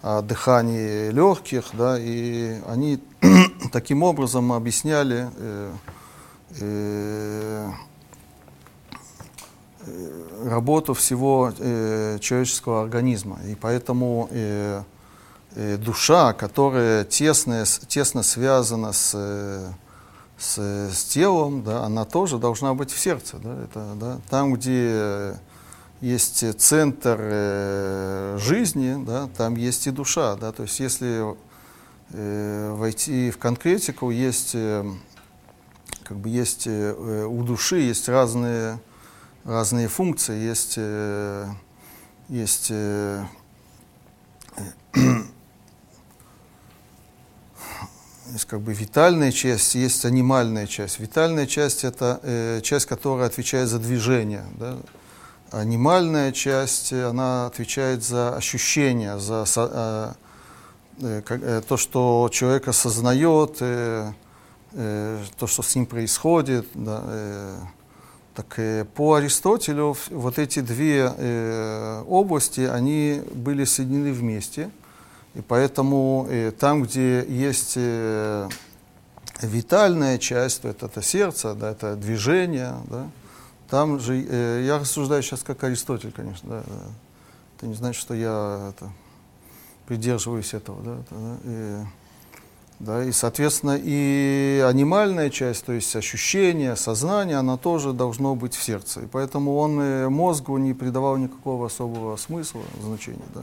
о дыхании легких, да, и они (clears throat) таким образом объясняли э, э, Э, работу всего э, человеческого организма. И поэтому э, э, душа, которая тесно, тесно связана с, с, с телом, да, она тоже должна быть в сердце. Да, это, да, там, где есть центр э, жизни, да, там есть и душа. Да, то есть если э, войти в конкретику, есть, э, как бы есть э, у души есть разные разные функции. Есть, э, есть э, есть как бы витальная часть, есть анимальная часть. Витальная часть это э, часть, которая отвечает за движение, да? анимальная часть, она отвечает за ощущения, за э, э, э, то, что человек осознает, э, э, то, что с ним происходит. Да, э, так э, по Аристотелю вот эти две э, области, они были соединены вместе. И поэтому э, там, где есть э, витальная часть, то это, это сердце, да, это движение, да, там же, э, я рассуждаю сейчас как Аристотель, конечно, да, да. это не значит, что я это, придерживаюсь этого, да, это, да, и, да, и, соответственно, и анимальная часть, то есть ощущение, сознание, она тоже должно быть в сердце. И поэтому он э, мозгу не придавал никакого особого смысла, значения. Да.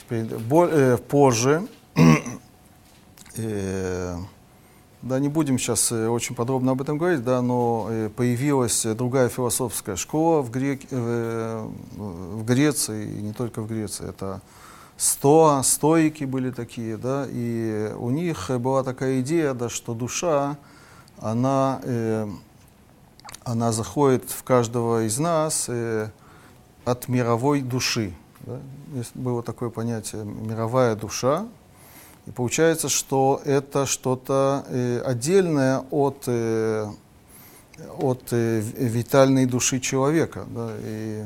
Теперь, боль, э, позже, (clears throat) э, да, не будем сейчас э, очень подробно об этом говорить, да, но э, появилась другая философская школа в, Грек, э, в Греции, и не только в Греции, это Стоа, стоики были такие, да, и у них была такая идея, да, что душа, она, э, она заходит в каждого из нас э, от мировой души. Да. Есть, было такое понятие мировая душа, и получается, что это что-то э, отдельное от, э, от э, витальной души человека. Да, и,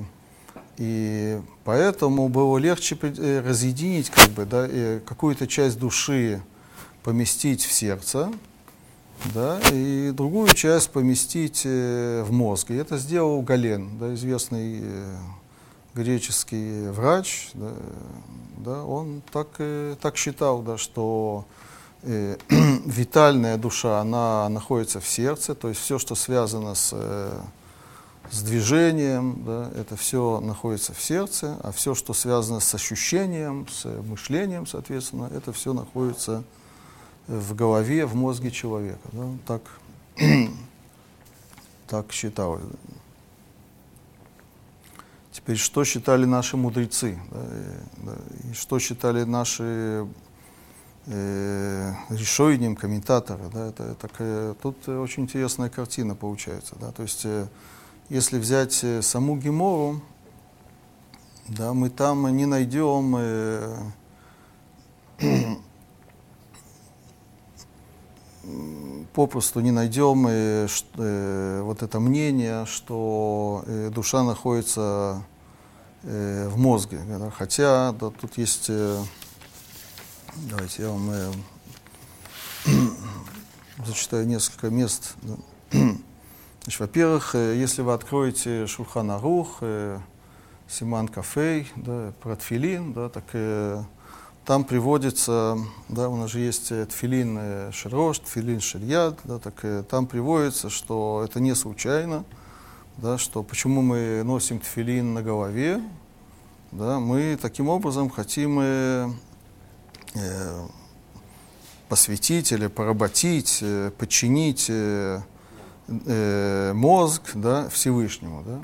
и поэтому было легче э, разъединить как бы, да, какую-то часть души поместить в сердце, да, и другую часть поместить э, в мозг. И это сделал Гален, да, известный э, греческий врач. Да, да, он так, так считал, да, что э, (clears throat) витальная душа, она находится в сердце, то есть все, что связано с с движением, да, это все находится в сердце, а все, что связано с ощущением, с мышлением, соответственно, это все находится в голове, в мозге человека. Да, так, (clears throat) так считалось. Теперь, что считали наши мудрецы, да, и, да, и что считали наши э, решением комментаторы, да, это такая, тут очень интересная картина получается, да, то есть э, если взять э, саму Гемору, да, мы там не найдем э, (clears throat) попросту не найдем э, э, вот это мнение, что э, душа находится э, в мозге. Да, хотя да, тут есть, э, давайте я вам э, (clears throat) зачитаю несколько мест. Да. (clears throat) Значит, во-первых, э, если вы откроете Шурхана Рух, э, Симан Кафей, да, про тфилин, да, так э, там приводится, да, у нас же есть тфилин э, тфилин Ширьяд, да, так э, там приводится, что это не случайно, да, что почему мы носим тфилин на голове, да, мы таким образом хотим э, э, посвятить или поработить, э, подчинить э, э, мозг да, Всевышнему. Да?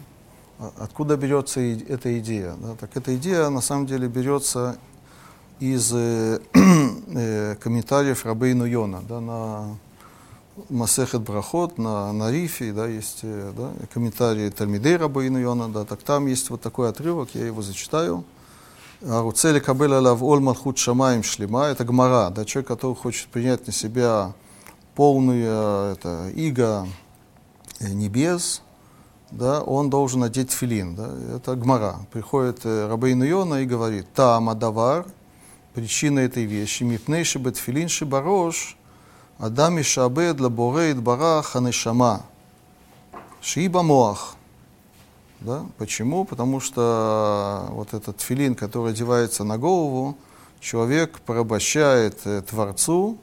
А откуда берется эта идея? Да? Так эта идея на самом деле берется из э, (clears throat) э, комментариев Рабейну Йона да, на Масехет Брахот, на, на Рифе, да, есть э, да, комментарии Тальмидей Рабейну Йона, да, так там есть вот такой отрывок, я его зачитаю. Аруцели Кабель Алав Ол Малхут Шамаем Шлима, это Гмара, да, человек, который хочет принять на себя полную это, иго небес, да, он должен одеть филин. Да, это гмара. Приходит э, Рабейн Йона и говорит, там адавар, причина этой вещи, מפני שבתפילין שבראש, אדם ישעבד לבורא יתברך הנשמה, שבמוח. Да? Почему? Потому что вот этот тфилин, который одевается на голову, человек порабощает э, Творцу,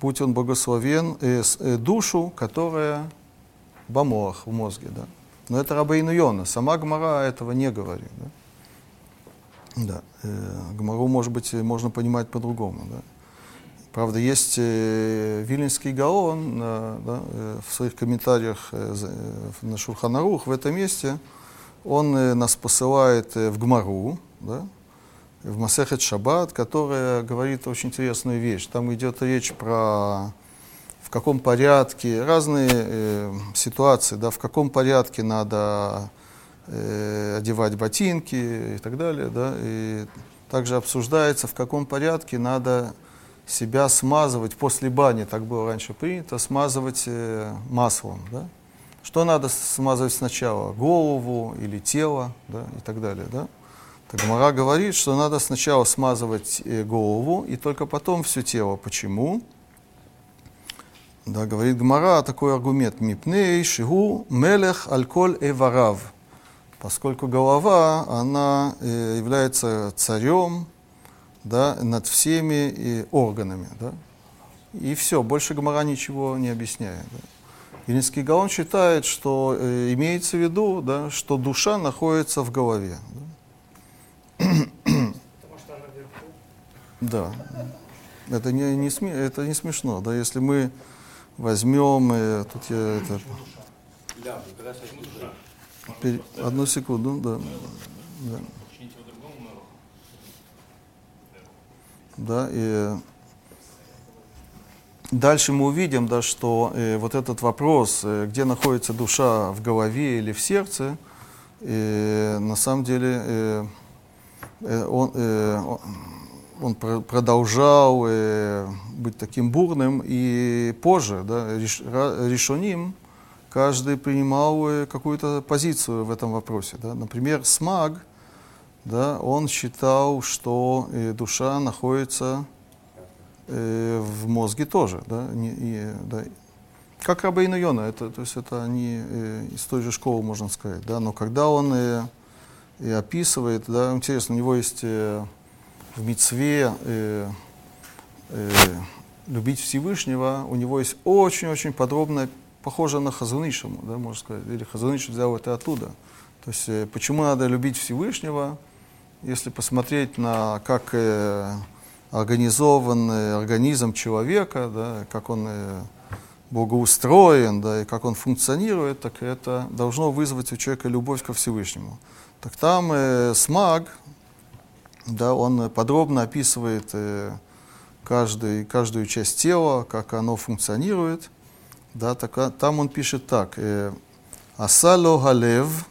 будь он благословен, э, э, душу, которая במוח в мозге, да. Но это Рабейну Йона. Сама Гмара этого не говорит. Да? Да. Э, Гмару, может быть, можно понимать по-другому. Да? Правда, есть э, Виленский Гаон э, да, э, в своих комментариях э, э, на Шурханарух в этом месте, он э, нас посылает э, в Гмару, да, в Масехет Шаббат, которая говорит очень интересную вещь. Там идет речь про каком порядке, разные э, ситуации, да, в каком порядке надо э, одевать ботинки и так далее, да, и также обсуждается, в каком порядке надо себя смазывать после бани, так было раньше принято, смазывать э, маслом, да. Что надо смазывать сначала, голову или тело, да, и так далее, да. Так Гмара говорит, что надо сначала смазывать э, голову и только потом все тело. Почему? Да, говорит Гмара такой аргумент. Мипней шигу мелех альколь эварав. Поскольку голова, она э, является царем да, над всеми и органами. Да? И все, больше Гмара ничего не объясняет. Да? Вильнинский Гаон считает, что э, имеется в виду, да, что душа находится в голове. Да? Потому что она вверху. Да. Это не, не, сме- это не смешно. Да? Если мы возьмем... э, тут я это, Да, когда садится, да. пер- одну секунду. Да, да. Да, и дальше мы увидим, да, что э, вот этот вопрос, э, где находится душа, в голове или в сердце, э, на самом деле э, э, он, э, он- он про- продолжал э, быть таким бурным, и позже, да, решоним, каждый принимал э, какую-то позицию в этом вопросе. Да. Например, Смаг, да, он считал, что э, душа находится в мозге тоже, да, не- и, да. Как Рабейну Йона, это, то есть это они из той же школы, можно сказать, да, но когда он и описывает, да, интересно, у него есть в Мицве э, э, любить Всевышнего, у него есть очень-очень подробно, похоже на Хазунишему, да, можно сказать, или Хазуниш взял это оттуда. То есть э, почему надо любить Всевышнего, если посмотреть на как э, организован э, организм человека, да, как он э, богоустроен, да, и как он функционирует, так это должно вызвать у человека любовь ко Всевышнему. Так там э, Смаг, да, он подробно описывает э, каждый, каждую часть тела, как оно функционирует. Да, так, а- там он пишет так. Э, Асало галев,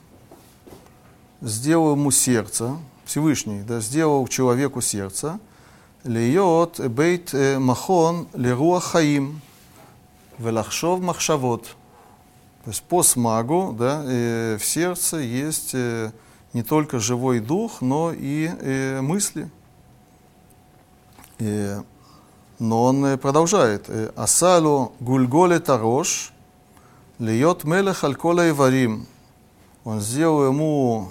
сделал ему сердце, Всевышний, да, сделал человеку сердце, льет бейт э, махон леруах хаим, велахшов махшавот. То есть по смагу да, э, в сердце есть э, не только живой дух, но и э, мысли. Э, но он э, продолжает. э, Асалу гульголе тарош, льет мелех алькола иварим. Он сделал ему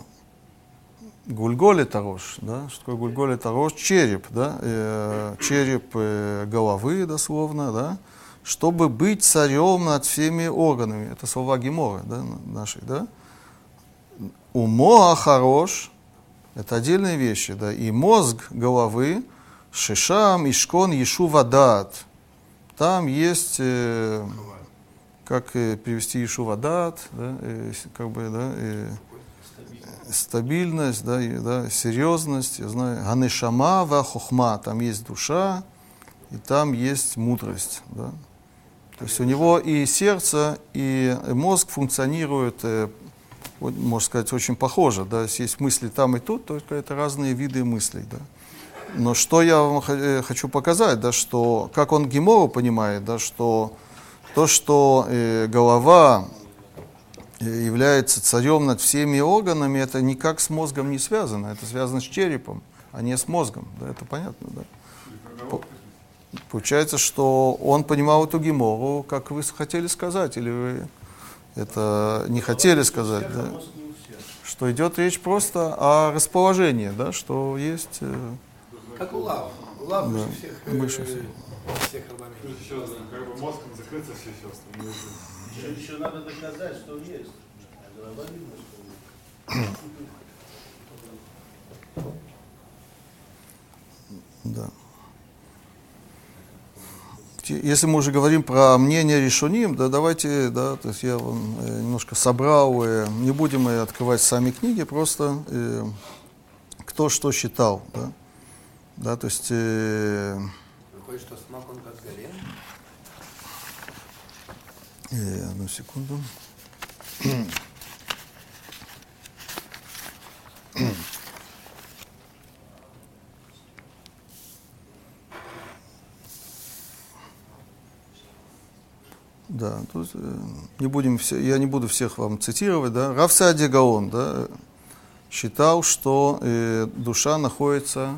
гульголе тарош, да, что такое гульголе тарош? Череп, да, э, череп э, головы, дословно, да, чтобы быть царем над всеми органами. Это слова Гемора, да, нашей, да. Умо хорош, это отдельные вещи, да, и мозг головы, шишам, ишкон, ешу вадат. Там есть, э, как э, перевести ешу да, э, как бы, да, э, стабильность, да, и, да, серьезность, я знаю, ганешама ва хохма, там есть душа, и там есть мудрость, да. То есть у него и сердце, и мозг функционируют, э, можно сказать, очень похоже, да, есть мысли там и тут, только это разные виды мыслей, да. Но что я вам э, хочу показать, да, что, как он Гемору понимает, да, что то, что э, голова э, является царем над всеми органами, это никак с мозгом не связано, это связано с черепом, а не с мозгом, да, это понятно, да. Получается, что он понимал эту гемору, как вы хотели сказать, или вы это не хотели сказать, да? Что идет речь просто о расположении, да, что есть... э, Как у лав. Лав Да, выше всех. э, выше всех. всех рабами. Еще как бы мозгом закрыться все еще остальные. Еще, еще надо доказать. А что есть. Да. Если мы уже говорим про мнение решуним, да давайте, да, то есть я вам э, немножко собрал, э, не будем мы открывать сами книги, просто э, кто что считал, да, да, то есть э, Выходит, что смак он как голем. э, одну секунду. (clears throat) Да, тут э, не будем все, я не буду всех вам цитировать, да. Рав Саади Гаон, да, считал, что э, душа находится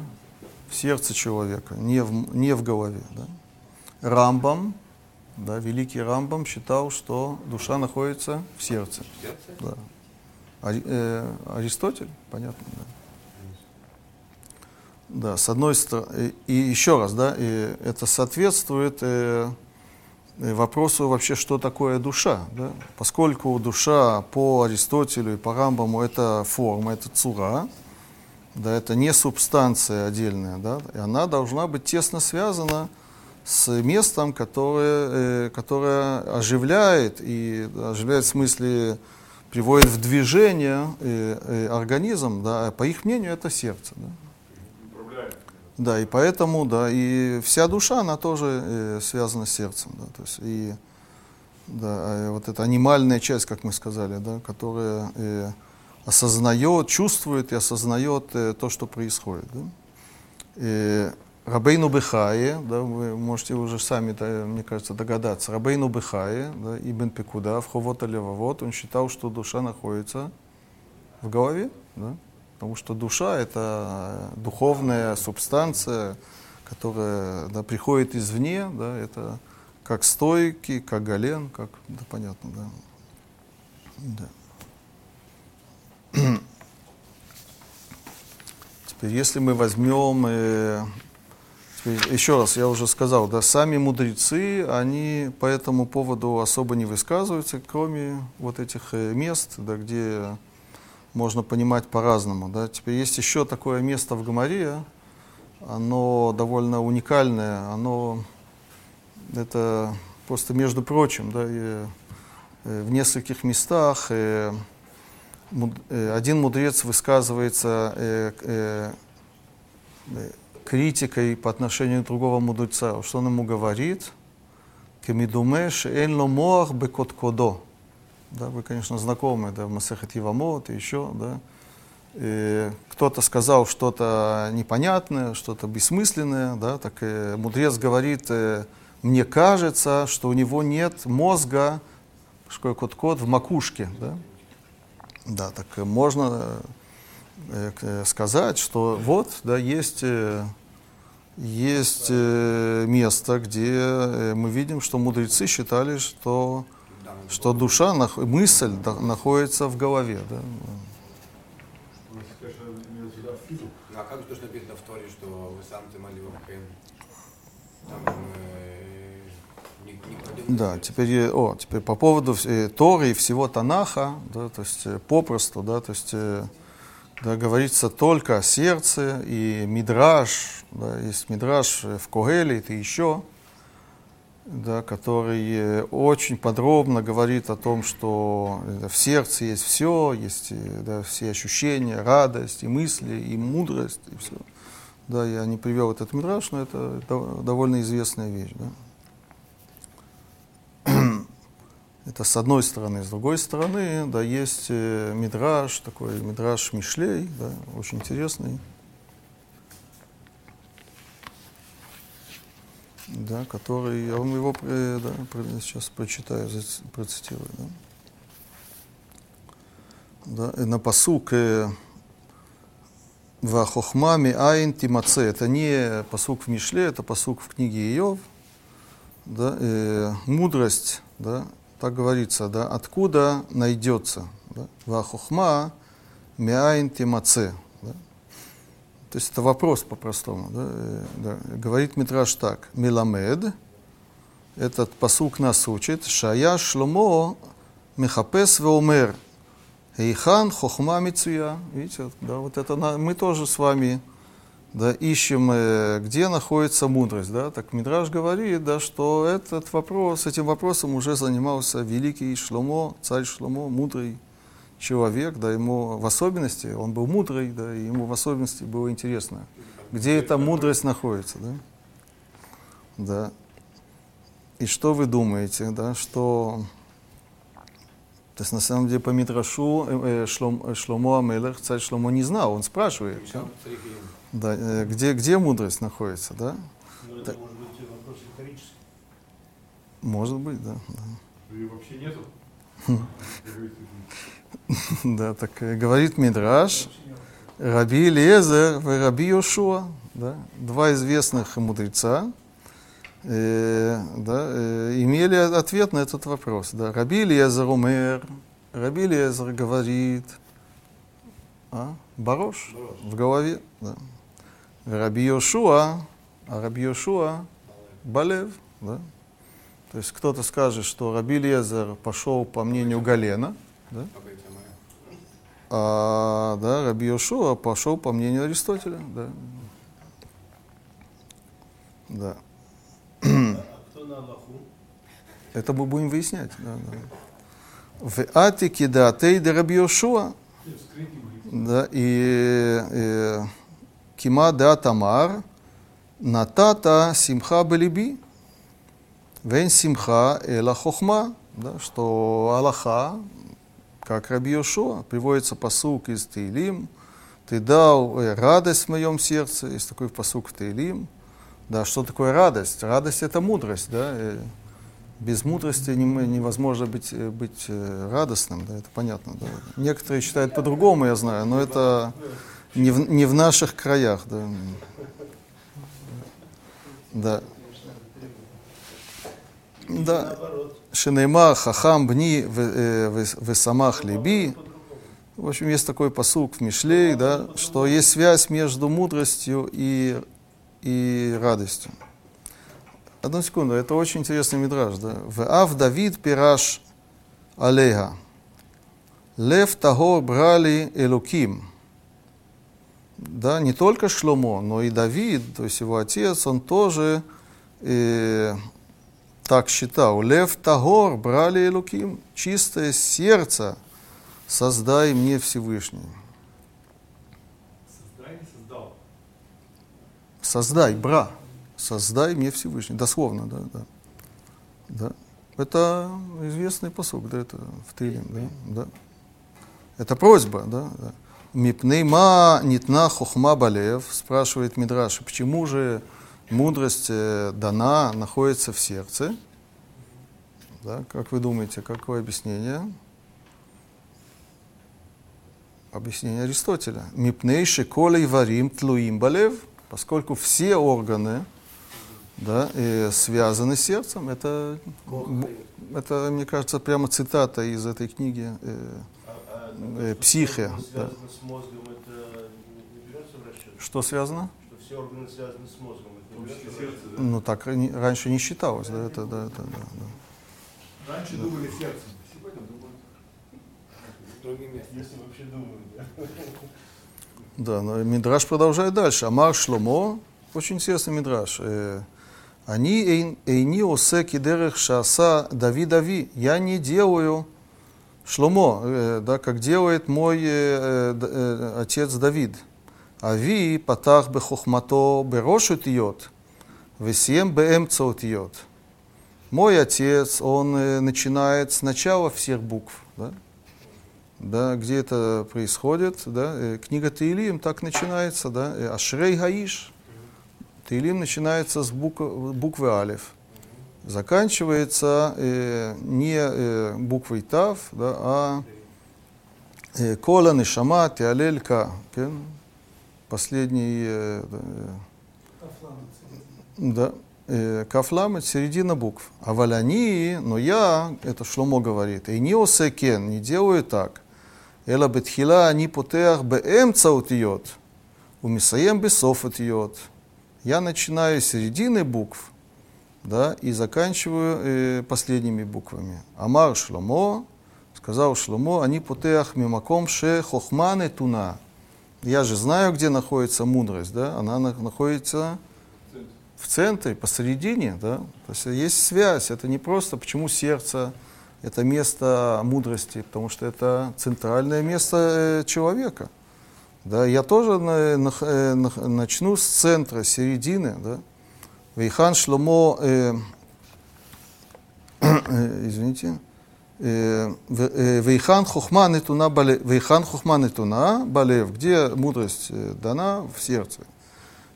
в сердце человека, не в, не в голове, да. Рамбам, да, великий Рамбам считал, что душа находится в сердце. Сердце? Да. Ари- э, Аристотель, понятно, да. Да, с одной стороны, и, и еще раз, да, и это соответствует э, э, вопросу вообще, что такое душа, да? Поскольку душа по Аристотелю и по Рамбаму это форма, это цура, да, это не субстанция отдельная, да, и она должна быть тесно связана с местом, которое, э, которое оживляет, и оживляет в смысле приводит в движение э, э, организм, да, а по их мнению это сердце. Да. Да, и поэтому, да, и вся душа, она тоже э, связана с сердцем, да, то есть и да, э, вот эта анимальная часть, как мы сказали, да, которая э, осознает, чувствует и осознает э, то, что происходит. Да. Э, Рабейну Бехае, да, вы можете уже сами, да, мне кажется, догадаться, Рабейну Бехае, да, Ибн Пекуда, в Ховота Левовод, он считал, что душа находится в голове, да, потому что душа — это духовная субстанция, которая да, приходит извне, да, это как стойки, как гален, как, да, понятно, да. да. (clears throat) Теперь, если мы возьмем, э, теперь, еще раз, я уже сказал, да, сами мудрецы, они по этому поводу особо не высказываются, кроме вот этих э, мест, да, где можно понимать по-разному. Да. Теперь есть еще такое место в Гамаре, оно довольно уникальное, оно это просто между прочим, да, и, э, в нескольких местах э, муд- э, один мудрец высказывается э, э, критикой по отношению другого мудреца. Что он ему говорит? Кемидумеш эльно моах бекоткодо. Да, вы, конечно, знакомы, да, в Масехет Евамот и еще, да. И кто-то сказал что-то непонятное, что-то бессмысленное, да, так э, мудрец говорит, э, мне кажется, что у него нет мозга, кот-кот, в макушке, да. Да, так э, можно сказать, что вот, да, есть, есть место, где мы видим, что мудрецы считали, что, что душа, мысль находится в голове. Да. А как то, что написано в Торе, что вы сам ты молил Там э, Да, теперь, о, теперь по поводу э, Торы и всего Танаха, да, то есть э, попросту, да, то есть э, да, говорится только о сердце и мидраж, да, есть мидраж в Когеле и еще, да, который э, очень подробно говорит о том, что э, в сердце есть все, есть э, да, все ощущения, радость и мысли, и мудрость, и все. Да, я не привел этот мидраж, но это дов- довольно известная вещь. Да. (clears throat) Это с одной стороны. С другой стороны, да, есть мидраж, такой мидраж Мишлей, да, очень интересный. Да, который, я вам его э, да, сейчас прочитаю, процитирую. Да. Да, э, на посук э, Вахохма айн тимаце. Это не посук в Мишле, это посук в книге Иов. Да, э, мудрость, да, так говорится, да, откуда найдется. Да, Вахохма миайн тимаце. То есть это вопрос по-простому. Да, э, да. Говорит Митраш так. Миламед, этот посук нас учит, Шая Шломо Мехапес Веомер, Эйхан Хохма Мицуя. Видите, да, вот это на- мы тоже с вами да, ищем, э, где находится мудрость. Да? Так Мидраш говорит, да, что этот вопрос, этим вопросом уже занимался великий Шломо, царь Шломо, мудрый человек, да, ему в особенности, он был мудрый, да, и ему в особенности было интересно, где эта мудрость находится. Да? Да. И что вы думаете, да, что... То есть на самом деле по Мидрашу э, э, Шлом, э, Шломо Амелех, царь Шломо не знал, он спрашивает, да, да, э, где, где мудрость находится, да? Это может быть вопрос риторический. Может быть, да. да. Ее вообще нету? (laughs) (laughs) Да, так говорит Мидраш, Раби Лезер и Раби Йошуа, да, два известных мудреца, э, да, э, имели ответ на этот вопрос. Да. Раби Лезер умер, Раби Лезер говорит, а, барош, в голове, да. Раби Йошуа, а Раби Йошуа Балев, да. То есть кто-то скажет, что Раби Лезер пошел по мнению Галена, да. А да, Раби Йошуа пошел по мнению Аристотеля. Да. Да. Это мы будем выяснять. Да, да. В Атике да Тейде Раби Йошуа, да, и э, Кима да Тамар, Натата Симха Белиби, Вен Симха Эла Хохма, да, что Аллаха, как Раби Йошуа, приводится посук из Таилим, ты дал э, радость в моем сердце, есть такой посук в Таилим. Да, что такое радость? Радость это мудрость, да. э, Без мудрости не- невозможно быть, э, быть радостным, да, это понятно. Да. Некоторые считают по-другому, я знаю, но это не в, не в наших краях, да. Да. Да. Наоборот. Шинейма хахам бни э, весамах либи. В общем, есть такой посук в Мишлей, да, что есть связь между мудростью и, и радостью. Одну секунду, это очень интересный мидраж. Да? В Ав Давид пираш алеха. Лев тагор брали элуким. Да, не только Шломо, но и Давид, то есть его отец, он тоже э, так считал. Лев Тагор брали Элуким, чистое сердце создай мне Всевышний. Создай, создал. Создай, бра, создай мне Всевышний. Дословно, да, да. да. Это известный посок, да, это в Тилим, да, да. Это просьба, да, да. Мипнейма нитна хохма балев, спрашивает Мидраш, почему же мудрость э, дана, находится в сердце? Да, как вы думаете, какое объяснение? Объяснение Аристотеля. Мипней шеколей варим тлуим балев, поскольку все органы да, э, связаны с сердцем. Это, это, мне кажется, прямо цитата из этой книги. э, А, Э, что психия, да. что связано? Что все органы связаны с мозгом, Ну, так раньше не считалось, да, это, да, это, да, да. Раньше думали сердцем, сегодня думают. Другим местом. Если вообще думают, да. Да, но Мидраш продолжает дальше. Амар Шломо, очень интересный Мидраш. Э, Они эйн- эйни осе кидерех шаса Давид Ави. Я не делаю Шломо, э, да, как делает мой э, отец Давид. Ави патах бехохмато берошут йод, весем беэмцаут йод. Мой отец, он начинает сначала всех букв, да? да, где это происходит, да, книга Таилим так начинается, да, Ашрей Гаиш. Таилим начинается с буквы, буквы Алиф, заканчивается э, не э, буквой Тав, да, а Кола Нишама Тиалель Ка, кен? Последний, э, да, Кафлам это середина букв. А валяни, но я, это Шломо говорит, и не осекен, не делаю так. Эла бетхила они потеах беэмца утиот, умисаем бесов утиот. Я начинаю с середины букв, да, и заканчиваю э, последними буквами. Амар Шломо, сказал Шломо, они потеах мимаком ше хохмане туна. Я же знаю, где находится мудрость, да, она на- находится в центре, посередине, да, то есть есть связь, это не просто, почему сердце, это место мудрости, потому что это центральное место э, человека. Да, я тоже на- нах- э, нах- начну с центра, середины, да. Вейхан Шломо, э, (clears throat) э, извините, Вейхан Хохма Нетуна Бале- Вейхан Хохма Нетуна Балев, где мудрость э, дана в сердце.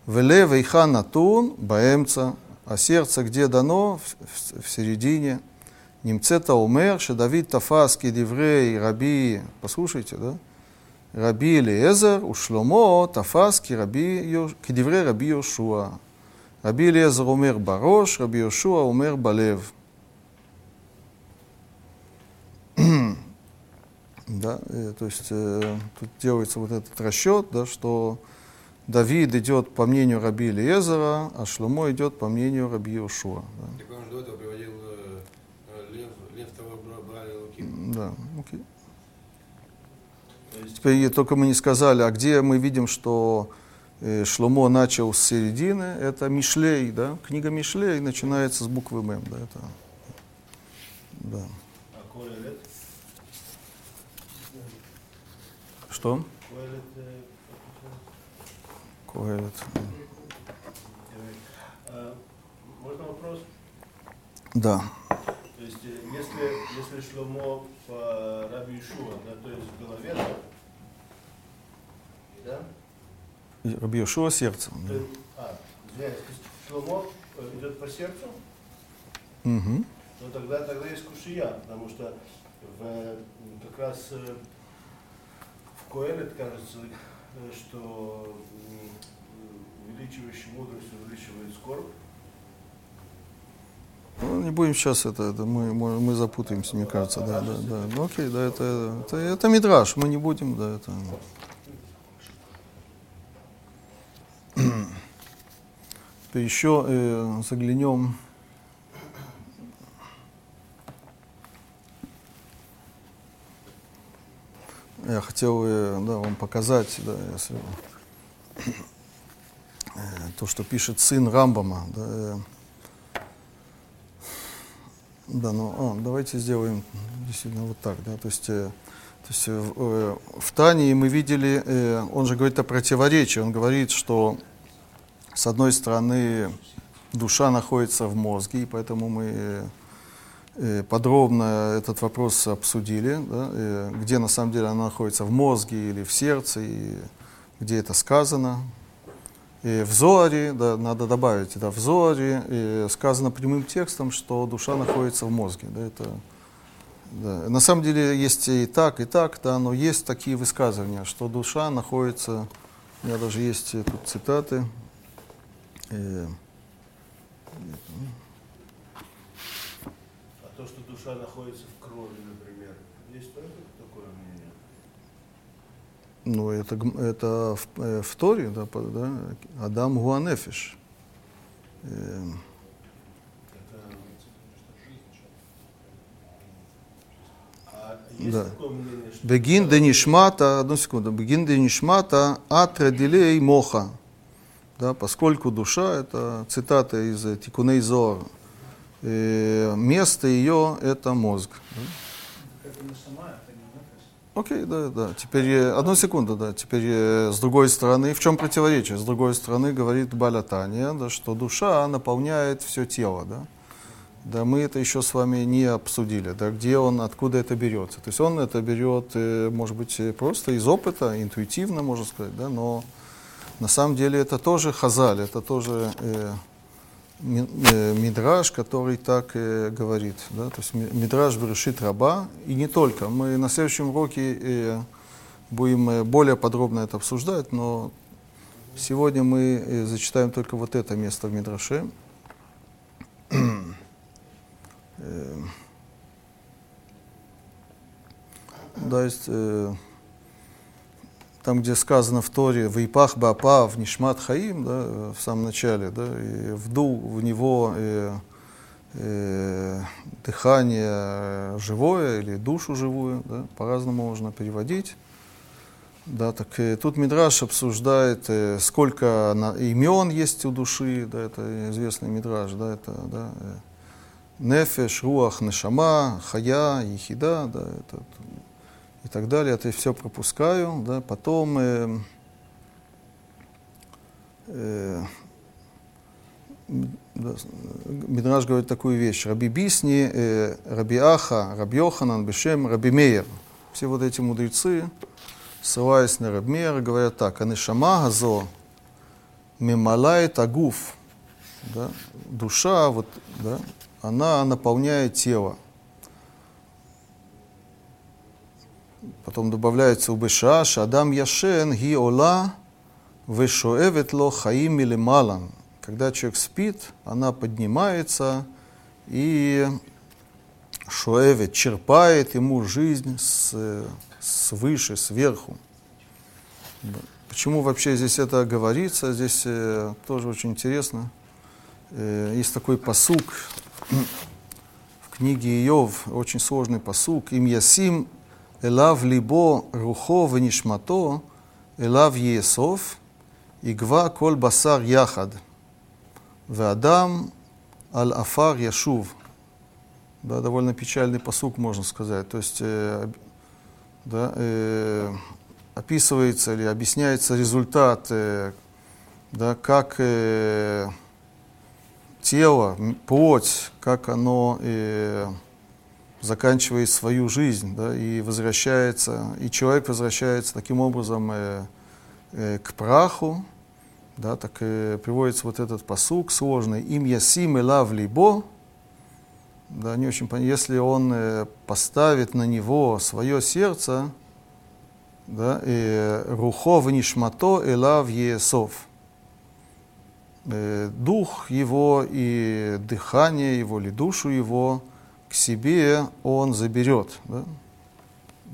Веле Вейхан Натун Баэмца, А сердце где дано? В, в- середине. Немцета умер, что Давид Тафаски Диврей Раби, послушайте, да? Раби Элиезер, у Шломо Тафаски Раби, Кедиврей Раби Йошуа. Раби Элиезер умер барош, Раби Йошуа умер балев. (clears throat) Да, э, то есть э, тут делается вот этот расчет, да, что Давид идет по мнению Раби Элиезера, а Шломо идет по мнению Раби Йошуа. Да. Так он до этого приводил э, э, Лев, Лев того бра- брали Луки. Да, окей. Есть Теперь только мы не сказали, а где мы видим, что э, Шломо начал с середины, это Мишлей, да, книга Мишлей начинается с буквы Мем, да, это, да. а Коэлет? Что? Коэлет, э, можно вопрос? Да. То есть, э, если, если Шломо по Раби Ишуа, да, то есть в голове, да? Да? Раби Йошуа сердце. То есть- а, извиняюсь, то есть Шломо э, идет по сердцу, Мгм. но тогда, тогда есть кушия, потому что в, э, как раз э, Коэлет кажется, э, что увеличивающий мудрость увеличивает скорбь. Ну, не будем сейчас это, это мы, мы, мы запутаемся, мне кажется, да, да, да. Ну окей, да, это, это, это мидраж, мы не будем, да, это. (clears throat) Еще э, заглянем. Я хотел э, да, вам показать, да, если э, то, что пишет сын Рамбама. Да, э, да, ну, а, давайте сделаем действительно вот так, да, то есть, э, то есть э, в, Тании мы видели, э, он же говорит о противоречии, он говорит, что с одной стороны душа находится в мозге, и поэтому мы подробно этот вопрос обсудили, да, э, где на самом деле она находится, в мозге или в сердце, и где это сказано, и в Зоаре, да, надо добавить, да, в Зоаре э, сказано прямым текстом, что душа находится в мозге. Да, это, да. На самом деле есть и так, и так, да, но есть такие высказывания, что душа находится, у меня даже есть э, тут цитаты. Э, А то, что душа находится в крови, например, есть тоже такое мнение? ну, это, гм- это в, э, в Торе, да, да, Адам Гуанефиш. Э, Это... Есть Да. мнение. Бегин де нишмата, одну секунду, бегин де нишмата атрадилей моха. Да, поскольку душа, это цитата из э, Тикуней Зор, э, место ее это мозг. Окей, да, да. Теперь, э, одну секунду, да. Теперь, э, с другой стороны, в чем противоречие? С другой стороны, говорит Балятания, да, что душа наполняет все тело, да. Да, мы это еще с вами не обсудили, да, где он, откуда это берется. То есть он это берет, э, может быть, э, просто из опыта, интуитивно, можно сказать, да, но на самом деле это тоже хазаль, это тоже э, э, мидраж, который так э, говорит. Да? То есть ми- мидраж решит раба, и не только. Мы на следующем уроке э, будем э, более подробно это обсуждать, но сегодня мы э, зачитаем только вот это место в мидраше. (clears throat) Э, Да, есть э, там, где сказано в Торе «Вейпах бапа в нишмат хаим», да, в самом начале, да, и вдул в него э, э, дыхание живое или душу живую, да, по-разному можно переводить. Да, так э, тут Мидраш обсуждает, э, сколько на- имен есть у души, да, это известный Мидраш, да, это, да, э, Нефеш, Руах, Нешама, Хая, Ехида, да, это, и так далее. Это все пропускаю, да, потом э, э, м, да, с- Мидраш говорит такую вещь. Раби Бисни, э, Раби Аха, Раби Йоханан, Бешем, Раби Мейер. Все вот эти мудрецы, ссылаясь на Раби Мейера, говорят так. Анешама газо мемалает агуф. да, душа, вот, да, она наполняет тело. Потом добавляется убеша, шадам яшен ги ола вешоэвет ло хаим малан. Когда человек спит, она поднимается и шоэвет черпает ему жизнь с, свыше, сверху. Почему вообще здесь это говорится? Здесь э, тоже очень интересно. Э, есть такой посук (clears throat) в книге Иов, очень сложный посук. Им ясим элав либо рухо венишмато, элав есов, игва кол басар яхад, веадам аль афар яшув. Да, довольно печальный посук, можно сказать. То есть, э, да, э, описывается или объясняется результат, э, да, как э, тело, плоть, как оно э, заканчивает свою жизнь, да, и возвращается, и человек возвращается таким образом э, э, к праху, да, так э, приводится вот этот посук сложный, им ясим и лав либо, да, не очень понятно, если он э, поставит на него свое сердце, да, и рухо внишмато элав есов. Э, дух его и дыхание его, или душу его к себе он заберет. Да?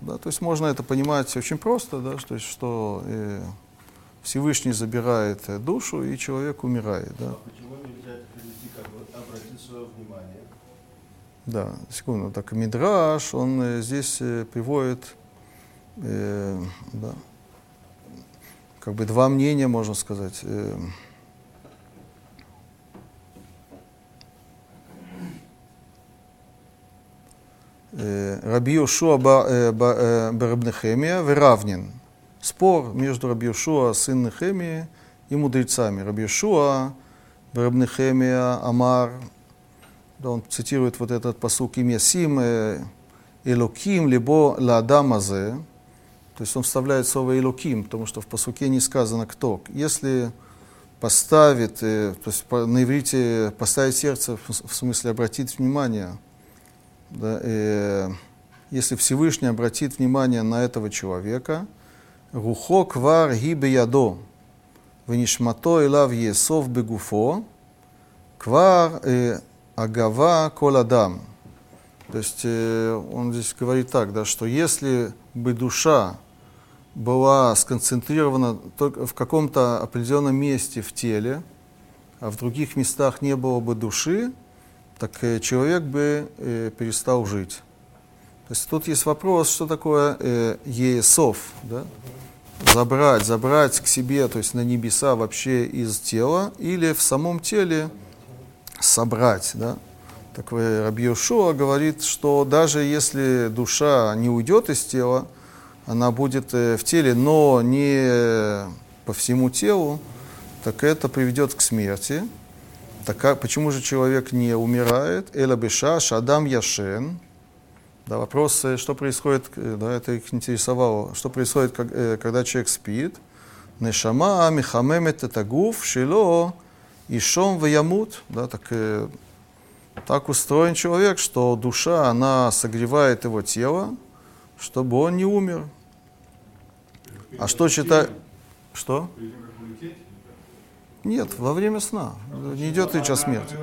Да, то есть можно это понимать очень просто, да, что, что э, Всевышний забирает э, душу, и человек умирает. Да. А почему нельзя это перевести как обратить свое внимание? Да, секунду. Так Мидраш, он э, здесь э, приводит э, да, как бы два мнения, можно сказать. Э, Раби Йошуа Барабнехемия Веравнин. Спор между Раби Йошуа, сын Нехемии, и мудрецами. Раби Йошуа Барабнехемия Амар, да, он цитирует вот этот посук «Им ясим элоким либо ладамазе», то есть он вставляет слово «элоким», потому что в посуке не сказано «кто». Если поставит, э, то есть на иврите поставить сердце, в смысле обратить внимание, да, э, если Всевышний обратит внимание на этого человека, «Рухо квар гибе ядо, венишмато илав есов бегуфо, квар э, агава кол адам». То есть э, он здесь говорит так, да, что если бы душа была сконцентрирована только в каком-то определенном месте в теле, а в других местах не было бы души, так э, человек бы э, перестал жить. То есть тут есть вопрос, что такое э, есов, да? забрать, забрать к себе, то есть на небеса вообще из тела, или в самом теле собрать. Да? Такой Раби Йошуа говорит, что даже если душа не уйдет из тела, она будет в теле, но не по всему телу, так это приведет к смерти. Так как, почему же человек не умирает? Эла беша шадам яшен. Да, вопрос, э, что происходит, э, да, это их интересовало, что происходит, когда человек спит. Нешама михамемет это гуф шило ишом ваямут. Да, так, так устроен человек, что душа, она согревает его тело, чтобы он не умер. А что читать? Что? Перед тем, как улететь? Нет, во время сна. Не идет речь о смерти.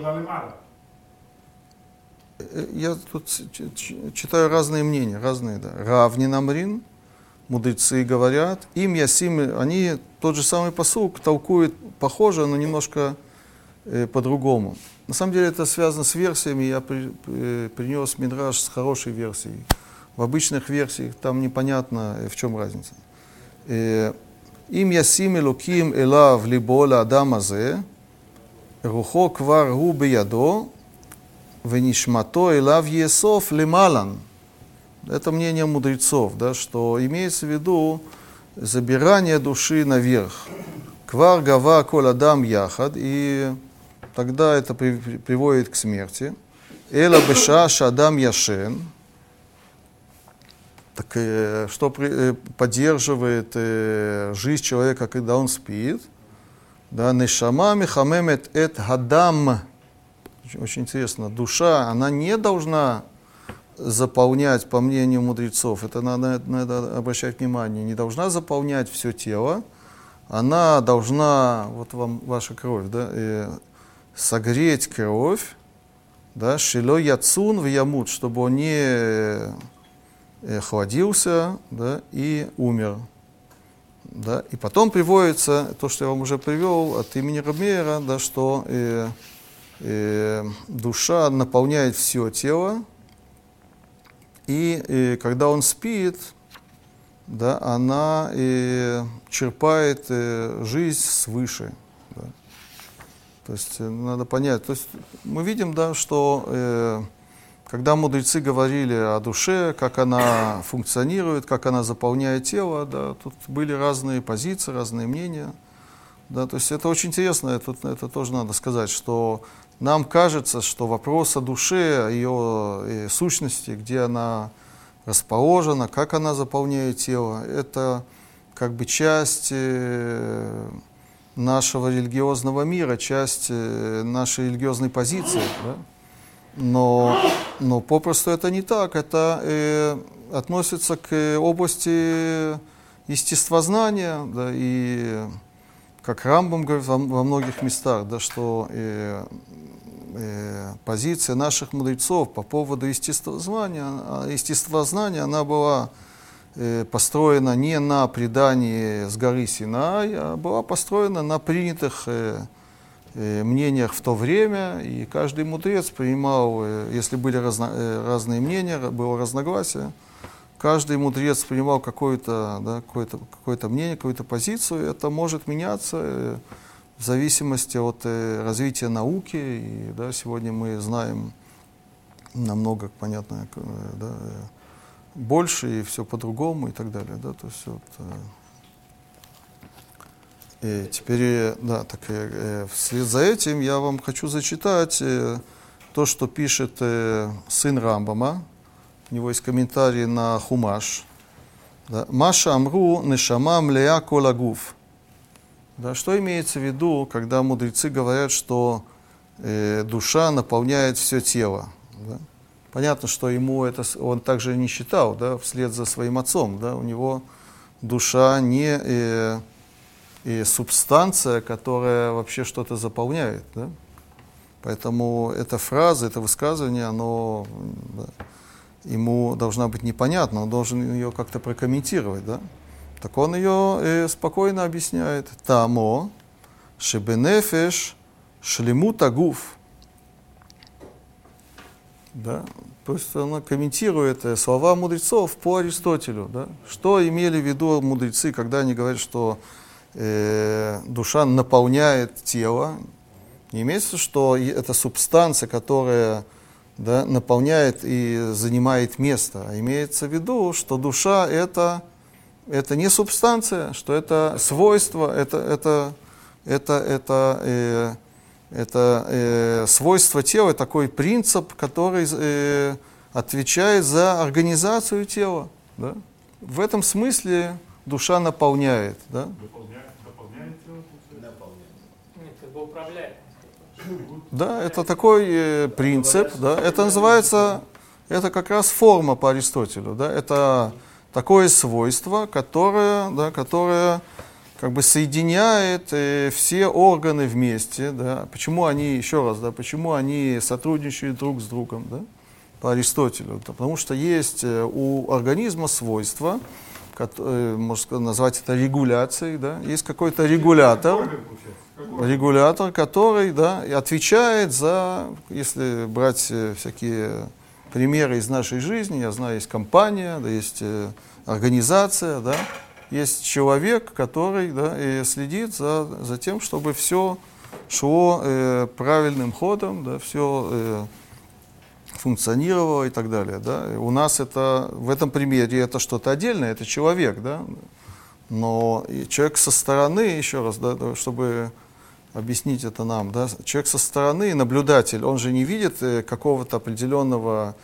Я тут читаю разные мнения, разные, да. Равни намрин, мудрецы говорят, им ясим, они тот же самый посук толкуют похоже, но немножко э, по-другому. На самом деле это связано с версиями, я при, э, принес Мидраш с хорошей версией. В обычных версиях там непонятно, э, в чем разница. Э, אם ישים אלוקים אליו ליבו לאדם הזה, רוחו כבר הוא בידו, ונשמתו אליו יאסוף למעלן. Это мнение мудрецов, да, что имеется в виду забирание души наверх. Квар гава коль адам яхад, и тогда это приводит к смерти. Эла беша адам яшен, так э, что при- э, поддерживает э, жизнь человека, когда он спит? Да, нешама михамемет эт гадам. Очень, интересно. Душа, она не должна заполнять, по мнению мудрецов, это надо, надо обращать внимание, не должна заполнять все тело, она должна, вот вам ваша кровь, да, э, согреть кровь, да, шило яцун в ямут, чтобы он не охладился да, и умер. Да. И потом приводится то, что я вам уже привел от имени Рамеера, да, что э, э, душа наполняет все тело, и, и когда он спит, да, она и черпает и, жизнь свыше. Да. То есть э, надо понять. То есть мы видим, да, что э, когда мудрецы говорили о душе, как она функционирует, как она заполняет тело, да, тут были разные позиции, разные мнения. Да, то есть это очень интересно, это, это тоже надо сказать, что нам кажется, что вопрос о душе, о ее э, сущности, где она расположена, как она заполняет тело, это как бы часть э, нашего религиозного мира, часть э, нашей религиозной позиции. Да? Но, но попросту это не так. Это э, относится к области естествознания, да, и как Рамбам говорит во, во многих местах, да, что э, э, позиция наших мудрецов по поводу естествознания, а естествознания она была э, построена не на предании с горы Синай, а была построена на принятых э, мнениях в то время, и каждый мудрец принимал, э, если были разно, э, разные мнения, было разногласие, каждый мудрец принимал какое-то да, какое какое мнение, какую-то позицию, это может меняться. Э, в зависимости от э, развития науки. И да, сегодня мы знаем намного, понятно, э, да, больше и все по-другому и так далее. Да, то есть вот, э, и теперь, э, да, так э, вслед за этим я вам хочу зачитать э, то, что пишет э, сын Рамбама. У него есть комментарий на Хумаш. Да. Маша Амру Нешама Млея Колагуф. Да, что имеется в виду, когда мудрецы говорят, что э, душа наполняет все тело? Да? Понятно, что ему это он также не считал, да, вслед за своим отцом. Да, у него душа не э, э, субстанция, которая вообще что-то заполняет. Да? Поэтому эта фраза, это высказывание, оно да, ему должна быть непонятна, он должен ее как-то прокомментировать. Да? Так он ее э, спокойно объясняет. Тамо, шебенефеш, шлемут агуф. Да? То есть она комментирует э, слова мудрецов по Аристотелю. Да? Что имели в виду мудрецы, когда они говорят, что э, душа наполняет тело? Не имеется, что это субстанция, которая да, наполняет и занимает место, а имеется в виду, что душа это это не субстанция, что это свойство, это, это, это, это, э, это э, свойство тела, такой принцип, который э, отвечает за организацию тела. Да? В этом смысле душа наполняет. Да? Дополняет, дополняет тело? Нет, как бы управляет. Да, это такой э, принцип, да, это называется, это как раз форма по Аристотелю, да, это такое свойство, которое, да, которое как бы соединяет э, все органы вместе. Да. Почему они, еще раз, да, почему они сотрудничают друг с другом, да, по Аристотелю? Да, потому что есть э, у организма свойства, э, можно назвать это регуляцией, да, есть какой-то регулятор, регулятор, который да, отвечает за, если брать э, всякие примеры из нашей жизни. Я знаю, есть компания, да, есть э, организация, да, есть человек, который да, и следит за, за тем, чтобы все шло э, правильным ходом, да, все э, функционировало и так далее. Да. У нас это в этом примере это что-то отдельное, это человек, да, но человек со стороны, еще раз, да, чтобы объяснить это нам. Да? Человек со стороны, наблюдатель, он же не видит э, какого-то определенного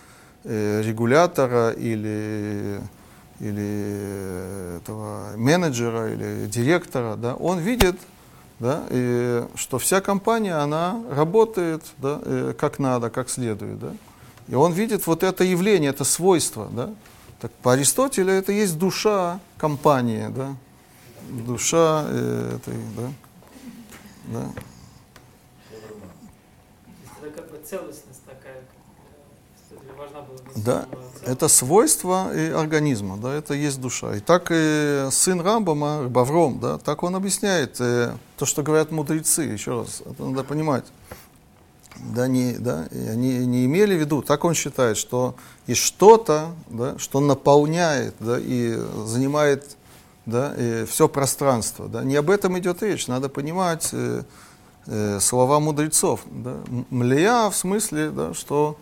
э, регулятора или, или этого менеджера или директора. Да? Он видит да, и что вся компания, она работает да, э, как надо, как следует. Да. И он видит вот это явление, это свойство. Да. Так по Аристотелю это есть душа компании, да, душа этой, да, да. Целостность такая, как, важна была Да, это свойство и организма, да, это есть душа. И так и сын Рамбама, Бавром, да, так он объясняет э, то, что говорят мудрецы, еще раз, это надо понимать. Да, не, да, и они не имели в виду, так он считает, что есть что-то, да, что наполняет да, и занимает да, и все пространство. Да. Не об этом идет речь, надо понимать э, э, слова мудрецов. Да. Млея в смысле, да, что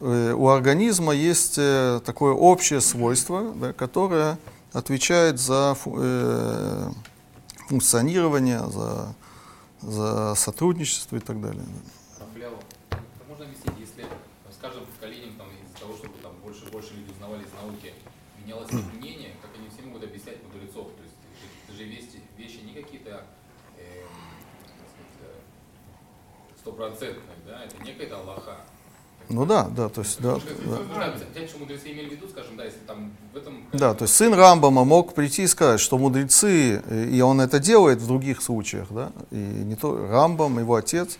э, у организма есть э, такое общее свойство, да, которое отвечает за фу- э, функционирование, за, за сотрудничество и так далее. да. Рафлял, как можно объяснить, если там, с каждым поколением там, из-за того, чтобы там больше и больше люди узнавали из науки, менялось их мнение, как они все могут объяснять мудрецов? То есть это же вещи, вещи не какие-то эм, так сказать, стопроцентные, да, это не какая-то Аллаха. Ну да, да, то есть, да, да. мудрецы имели в виду, скажем, да, если там в этом... Да, то есть сын Рамбама мог прийти и сказать, что мудрецы, и он это делает в других случаях, да, и не то Рамбам, его отец,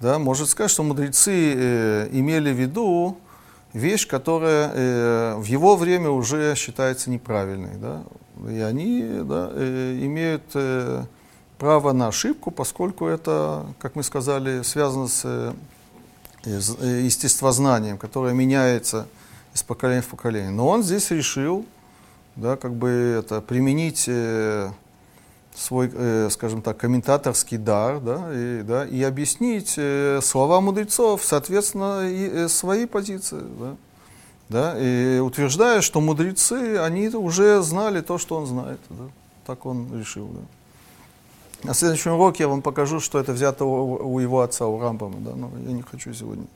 да, может сказать, что мудрецы э, имели в виду вещь, которая э, в его время уже считается неправильной, да, и они да, э, имеют э, право на ошибку, поскольку это, как мы сказали, связано с э, э, естествознанием, которое меняется из поколения в поколение. Но он здесь решил, да, как бы это применить э, свой, скажем так, комментаторский дар, да, и, да, и объяснить слова мудрецов, соответственно, и, своей позиции, да, да, и утверждая, что мудрецы, они уже знали то, что он знает, да, так он решил, да. На следующем уроке я вам покажу, что это взято у, у его отца, у Рамбама, да, но я не хочу сегодня.